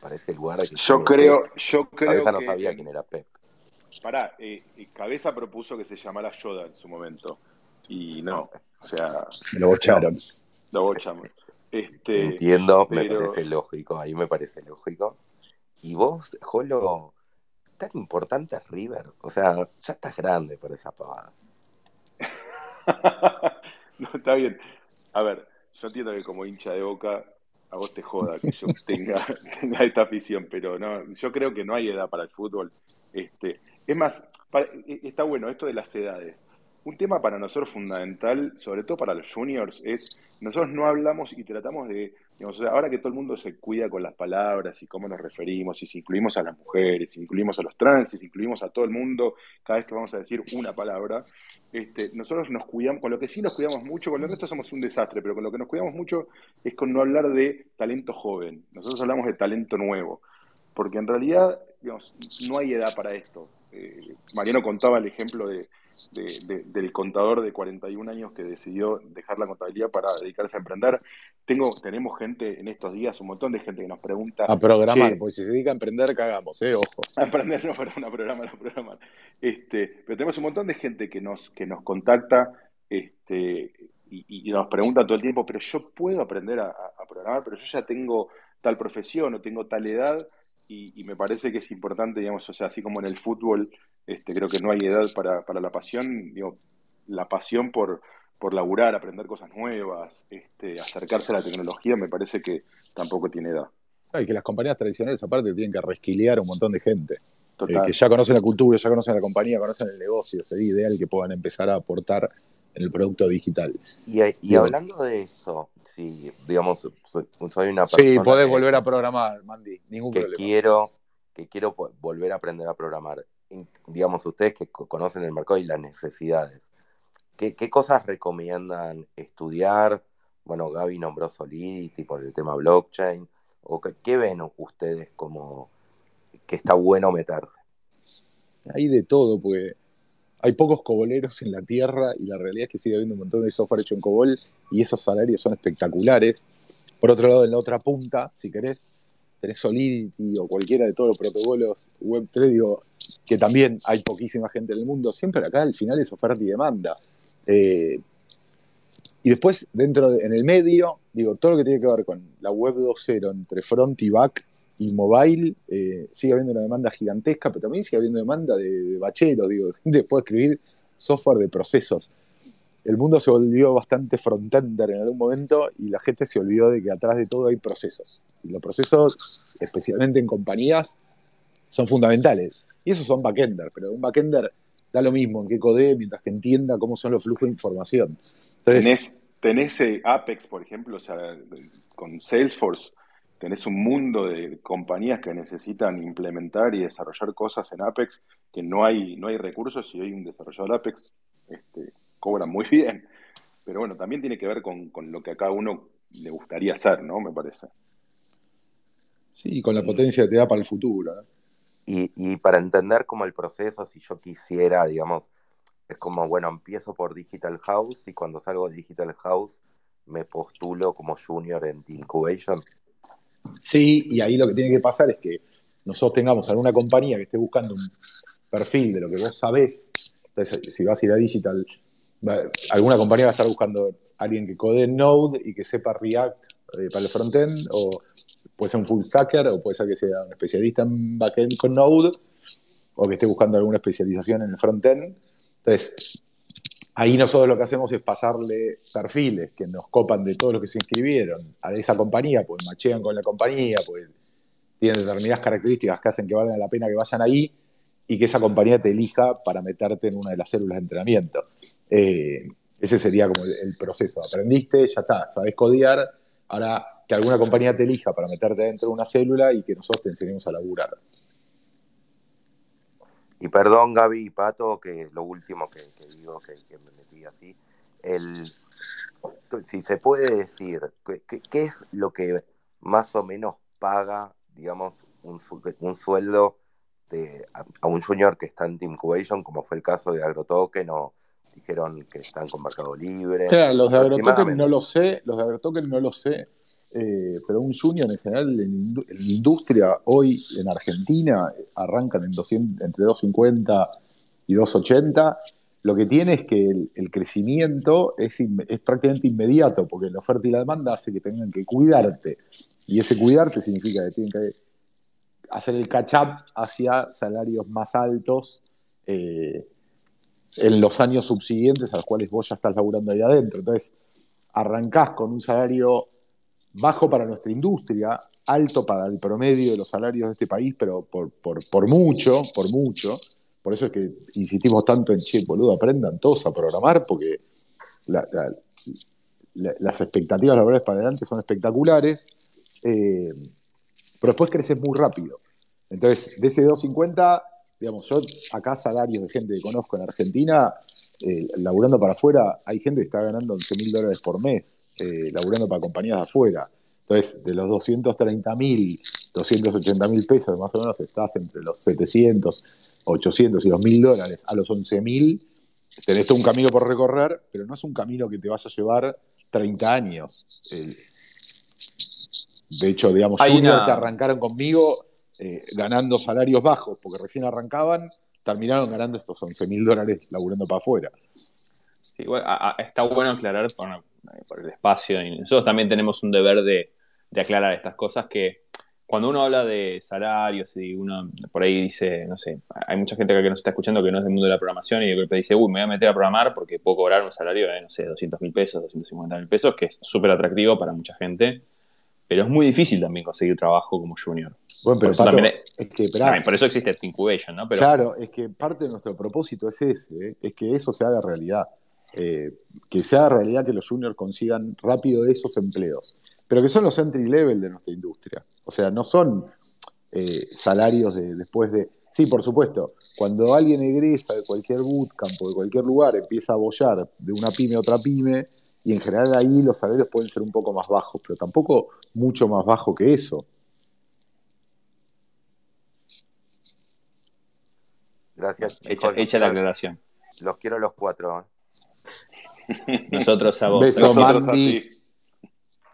para ese lugar que Yo creo, Pep. yo creo Cabeza no que sabía quién era Pep. Pará, eh, eh, Cabeza propuso que se llamara Yoda en su momento. Y no, o sea, Me lo bocharon. lo bochamos. Este, Entiendo, me parece lógico, ahí me parece lógico. Y vos, Jolo, tan importante es River. O sea, ya estás grande para esa pavada. [laughs] no, está bien. A ver, yo entiendo que como hincha de boca, a vos te joda que yo [laughs] tenga, tenga esta afición, pero no, yo creo que no hay edad para el fútbol. Este, es más, para- e- está bueno esto de las edades. Un tema para nosotros fundamental, sobre todo para los juniors, es nosotros no hablamos y tratamos de, digamos, o sea, ahora que todo el mundo se cuida con las palabras y cómo nos referimos, y si incluimos a las mujeres, si incluimos a los trans, si incluimos a todo el mundo cada vez que vamos a decir una palabra, este, nosotros nos cuidamos, con lo que sí nos cuidamos mucho, con lo resto somos un desastre, pero con lo que nos cuidamos mucho es con no hablar de talento joven. Nosotros hablamos de talento nuevo, porque en realidad, digamos, no hay edad para esto. Eh, Mariano contaba el ejemplo de, de- de- del contador de 41 años que decidió dejar la contabilidad para dedicarse a emprender. Tengo, tenemos gente en estos días, un montón de gente que nos pregunta A programar, "Che, porque si se dedica a emprender, cagamos, ¿eh? Ojo. a [laughs] aprender no para una programa, no programar. Este, pero tenemos un montón de gente que nos, que nos contacta este, y, nos preguntan todo el tiempo, pero yo puedo aprender a, programar, pero yo ya tengo tal profesión o tengo tal edad y, me parece que es importante, digamos, o sea, así como en el fútbol, este, creo que no hay edad para, la pasión, digo, la pasión por, por laburar, aprender cosas nuevas, este, acercarse a la tecnología, me parece que tampoco tiene edad. Y que las compañías tradicionales aparte tienen que resquiliar un montón de gente. Eh, que ya conocen la cultura, ya conocen la compañía, conocen el negocio. Sería ideal que puedan empezar a aportar en el producto digital. Y, hablando de eso, si digamos, soy, una persona. Sí, podés volver a programar, Mandy, ningún que problema. Quiero, que quiero volver a aprender a programar. Digamos, ustedes que conocen el mercado y las necesidades, ¿qué, cosas recomiendan estudiar? Bueno, Gaby nombró Solidity por el tema blockchain. ¿O qué ven ustedes como que está bueno meterse? Hay de todo, porque hay pocos coboleros en la tierra y la realidad es que sigue habiendo un montón de software hecho en cobol y esos salarios son espectaculares. Por otro lado, en la otra punta, si querés, tenés Solidity o cualquiera de todos los protocolos Web3, digo, que también hay poquísima gente en el mundo. Siempre acá al final es oferta y demanda. Eh, y después, dentro, en el medio, digo, todo lo que tiene que ver con la web 2.0 entre front y back y mobile, eh, sigue habiendo una demanda gigantesca, pero también sigue habiendo demanda de, bacheros, digo, gente puede escribir software de procesos. El mundo se volvió bastante frontender en algún momento y la gente se olvidó de que atrás de todo hay procesos. Y los procesos, especialmente en compañías, son fundamentales. Y esos son backender, pero un backender da lo mismo en qué codee mientras que entienda cómo son los flujos de información. Entonces, tenés, eh, Apex, por ejemplo, o sea, con Salesforce, tenés un mundo de compañías que necesitan implementar y desarrollar cosas en Apex que no hay, no hay recursos y hay un desarrollador Apex, este, cobra muy [laughs] bien. Pero bueno, también tiene que ver con, lo que a cada uno le gustaría hacer, ¿no? Me parece. Sí, con la potencia que te da para el futuro. Y, y para entender como el proceso, si yo quisiera, digamos, es como, bueno, empiezo por Digital House y cuando salgo de Digital House me postulo como junior en Incubation. Sí, y ahí lo que tiene que pasar es que nosotros tengamos alguna compañía que esté buscando un perfil de lo que vos sabés. Entonces, si vas a ir a Digital, alguna compañía va a estar buscando a alguien que code Node y que sepa React eh, para el frontend, o puede ser un full stacker, o puede ser que sea un especialista en backend con Node, o que esté buscando alguna especialización en el frontend. Entonces, Ahí nosotros lo que hacemos es pasarle perfiles que nos copan de todos los que se inscribieron a esa compañía, pues machean con la compañía, pues tienen determinadas características que hacen que valga la pena que vayan ahí y que esa compañía te elija para meterte en una de las células de entrenamiento. Eh, ese sería como el, proceso. Aprendiste, ya está, sabes codear, ahora que alguna compañía te elija para meterte dentro de una célula y que nosotros te enseñemos a laburar. Y perdón, Gaby y Pato, que lo último que, digo, que, me metí así. El, si se puede decir, ¿qué, es lo que más o menos paga, digamos, un sueldo de, a, un junior que está en Team Cubation, como fue el caso de AgroToken o dijeron que están con Mercado Libre? los de AgroToken no lo sé, los de AgroToken no lo sé. Eh, pero un junior en general en, industria hoy en Argentina arrancan en 200, entre 250 y 280. Lo que tiene es que el, crecimiento es, es, prácticamente inmediato, porque la oferta y la demanda hace que tengan que cuidarte. Y ese cuidarte significa que tienen que hacer el catch-up hacia salarios más altos eh, en los años subsiguientes a los cuales vos ya estás laburando ahí adentro. Entonces, arrancás con un salario bajo para nuestra industria, alto para el promedio de los salarios de este país, pero por, mucho, por mucho. Por eso es que insistimos tanto en, che, boludo, aprendan todos a programar, porque las expectativas laborales para adelante son espectaculares, eh, pero después creces muy rápido. Entonces, de ese 250, digamos, yo acá salarios de gente que conozco en Argentina, eh, laburando para afuera, hay gente que está ganando 11 mil dólares por mes, eh, laburando para compañías de afuera. Entonces, de los 230 mil, 280 mil pesos, más o menos, estás entre los 700, 800 y los mil dólares a los 11 mil, tenés todo un camino por recorrer, pero no es un camino que te vaya a llevar 30 años. Eh, de hecho, digamos, juniors que arrancaron conmigo eh, ganando salarios bajos, porque recién arrancaban, terminaron ganando estos 11 mil dólares laburando para afuera. igual, a- a- está bueno aclarar por, por el espacio. Y nosotros también tenemos un deber de, de aclarar estas cosas que cuando uno habla de salarios y uno por ahí dice, no sé, hay mucha gente acá que nos está escuchando que no es del mundo de la programación y de golpe dice, uy, me voy a meter a programar porque puedo cobrar un salario de, no sé, 200 mil pesos, 250 mil pesos, que es súper atractivo para mucha gente. Pero es muy difícil también conseguir trabajo como junior. Bueno, Por pero Pato, también es que, esperá, por eso existe este incubation, ¿no? Pero Claro, es que parte de nuestro propósito es ese, ¿eh? es que eso se haga realidad. Eh, que se haga realidad que los juniors consigan rápido esos empleos. Pero que son los entry level de nuestra industria. O sea, no son eh, salarios de, después de. Sí, por supuesto, cuando alguien egresa de cualquier bootcamp o de cualquier lugar, empieza a bollar de una pyme a otra pyme, y en general ahí los salarios pueden ser un poco más bajos, pero tampoco mucho más bajo que eso. Gracias, hecha, la aclaración. Los quiero a los cuatro. ¿eh? Nosotros a vos. Beso, Nosotros Mandy. así.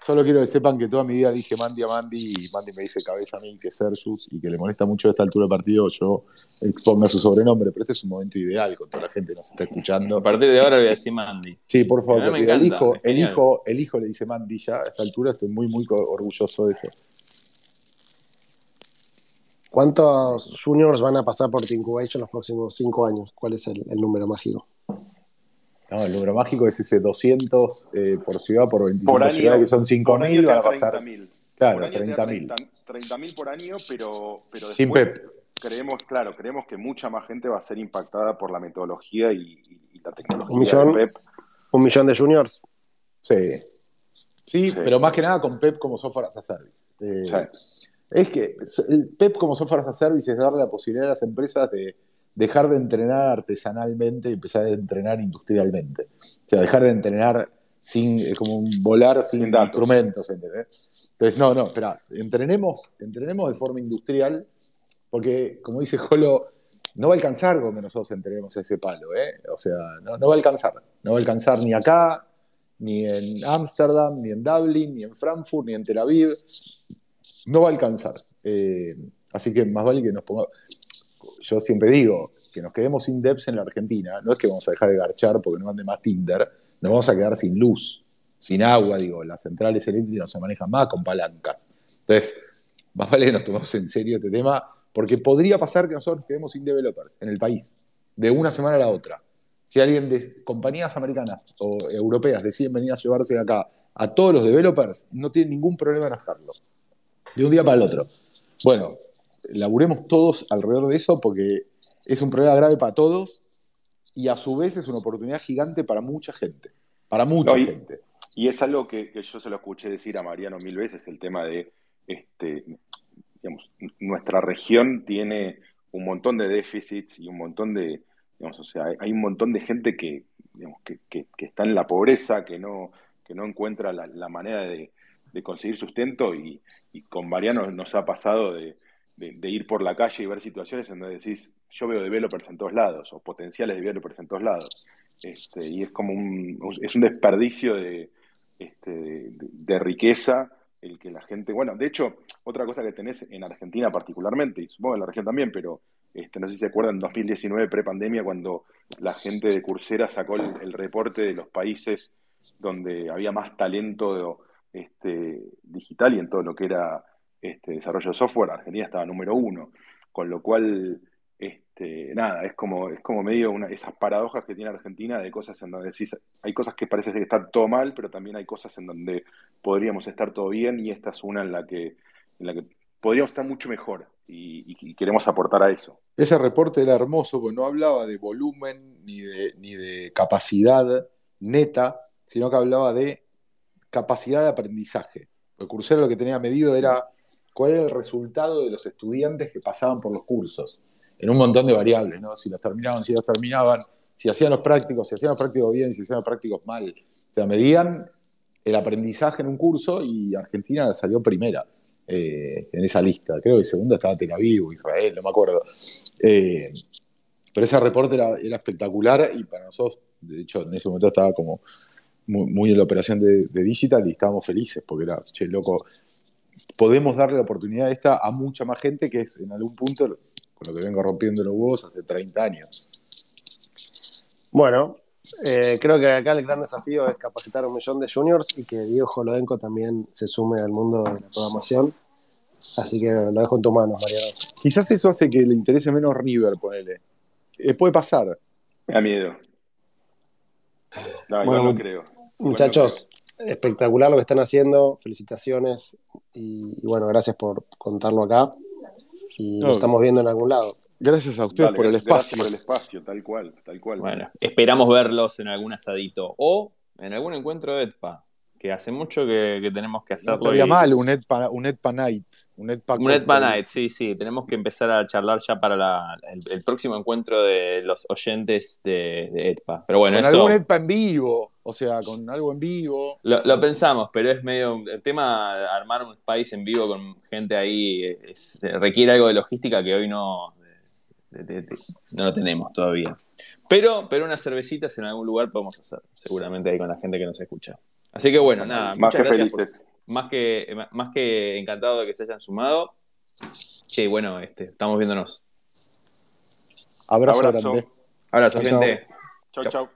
Solo quiero que sepan que toda mi vida dije Mandy a Mandy y Mandy me dice cabeza a mí que Sergius y que le molesta mucho a esta altura del partido yo exponga su sobrenombre, pero este es un momento ideal con toda la gente que nos está A escuchando. partir de ahora le voy a decir Mandy. Sí, por favor, A me el hijo, es el hijo, el hijo le dice Mandy ya a esta altura, estoy muy, muy orgulloso de eso. ¿Cuántos juniors van a pasar por Incubation los próximos cinco años? ¿Cuál es el, el número mágico? No, el número mágico es ese 200 eh, por ciudad, por 25 Por año, ciudades, que son por año 5.000, van a pasar. 30.000. Claro, Por año te da 30.000. 30.000 por año, pero, pero Sin después Pep. creemos, claro, creemos que mucha más gente va a ser impactada por la metodología y, y- y la tecnología Un millón. de Pep. ¿Un millón de juniors? Sí. Sí, Sí. pero más que nada con Pep como software as a service. Eh, Sí. Es que el PEP como software as a service es darle la posibilidad a las empresas de dejar de entrenar artesanalmente y empezar a entrenar industrialmente. O sea, dejar de entrenar sin, eh, como un volar sin, instrumentos, ¿entendés? Entonces, no, no, espera, entrenemos, entrenemos de forma industrial, porque como dice Jolo, no va a alcanzar con que nosotros entrenemos ese palo, ¿eh? O sea, no, no va a alcanzar. No va a alcanzar ni acá, ni en Ámsterdam, ni en Dublin, ni en Frankfurt, ni en Tel Aviv no va a alcanzar. Eh, así que más vale que nos pongamos. Yo siempre digo que nos quedemos sin devs en la Argentina. No es que vamos a dejar de garchar porque no ande más Tinder. Nos vamos a quedar sin luz, sin agua. Digo, las centrales eléctricas no se manejan más con palancas. Entonces, más vale que nos tomemos en serio este tema porque podría pasar que nosotros nos quedemos sin developers en el país de una semana a la otra. Si alguien de compañías americanas o europeas deciden venir a llevarse acá a todos los developers, no tienen ningún problema en hacerlo de un día para el otro. Bueno, laburemos todos alrededor de eso porque es un problema grave para todos y a su vez es una oportunidad gigante para mucha gente. Para mucha No, y- gente. Y es algo que, que yo se lo escuché decir a Mariano mil veces, el tema de, este, digamos, nuestra región tiene un montón de déficits y un montón de, digamos, o sea, hay, un montón de gente que, digamos, que, que- que está en la pobreza, que no, que no encuentra la, la manera de, de conseguir sustento y, y con Mariano nos ha pasado de, de- ir por la calle y ver situaciones en donde decís, yo veo developers en todos lados o potenciales developers en todos lados. Este, y es como un, es un desperdicio de, este, de, de riqueza el que la gente, bueno, de hecho, otra cosa que tenés en Argentina particularmente, y supongo en la región también, pero este, no sé si se acuerdan, en 2019, prepandemia, cuando la gente de Coursera sacó el, el reporte de los países donde había más talento este, digital y en todo lo que era este, desarrollo de software, Argentina estaba número uno, con lo cual, este, nada, es como, es como medio una, esas paradojas que tiene Argentina de cosas en donde decís, hay cosas que parece que están todo mal, pero también hay cosas en donde podríamos estar todo bien y esta es una en la que, en la que podríamos estar mucho mejor y, queremos aportar a eso. Ese reporte era hermoso porque no hablaba de volumen ni de, ni de capacidad neta, sino que hablaba de capacidad de aprendizaje. Porque Coursera lo que tenía medido era cuál era el resultado de los estudiantes que pasaban por los cursos, en un montón de variables, ¿no? Si los terminaban, si los terminaban, si hacían los prácticos, si hacían los prácticos bien, si hacían los prácticos mal. O sea, medían el aprendizaje en un curso y Argentina salió primera eh, en esa lista. Creo que segunda estaba Tel Aviv Israel, no me acuerdo. Eh, pero ese reporte era, espectacular y para nosotros, de hecho, en ese momento estaba como muy, muy en la operación de, de Digital y estábamos felices porque era, che, loco, podemos darle la oportunidad esta a mucha más gente que es en algún punto con lo que vengo rompiendo los huevos hace 30 años. Bueno, Eh, creo que acá el gran desafío es capacitar a un millón de juniors y que Diego Jolodenko también se sume al mundo de la programación. Así que lo dejo en tus manos, Mariano. Quizás eso hace que le interese menos River, ponele. Eh, puede pasar. Me da miedo. No, Bueno, igual no creo. Muchachos, espectacular lo que están haciendo. Felicitaciones. Y, y bueno, gracias por contarlo acá. Y No. nos estamos viendo en algún lado. Gracias a ustedes Dale, por el gracias espacio. por el espacio, tal cual, tal cual. Bueno, esperamos verlos en algún asadito o en algún encuentro de ETPA, que hace mucho que, que tenemos que No hacerlo. estaría y- mal un ETPA, un ETPA Night. Un ETPA, Un cóctel. Night, sí, sí. Tenemos que empezar a charlar ya para la- el, el próximo encuentro de los oyentes de, de ETPA. Pero bueno, Con eso algún ETPA en vivo. O sea, con algo en vivo. lo, lo pensamos, pero es medio. El tema de armar un país en vivo con gente ahí es- requiere algo de logística que hoy no, de- de- de- no lo tenemos todavía. Pero, pero unas cervecitas en algún lugar podemos hacer, seguramente ahí con la gente que nos escucha. Así que bueno, nada, Más muchas que gracias por- más que, más que encantado de que se hayan sumado. Che, bueno, este, estamos viéndonos. Abrazo, Abrazo. grande. Abrazo, Chau, chau. gente. Chau, Chau. chau.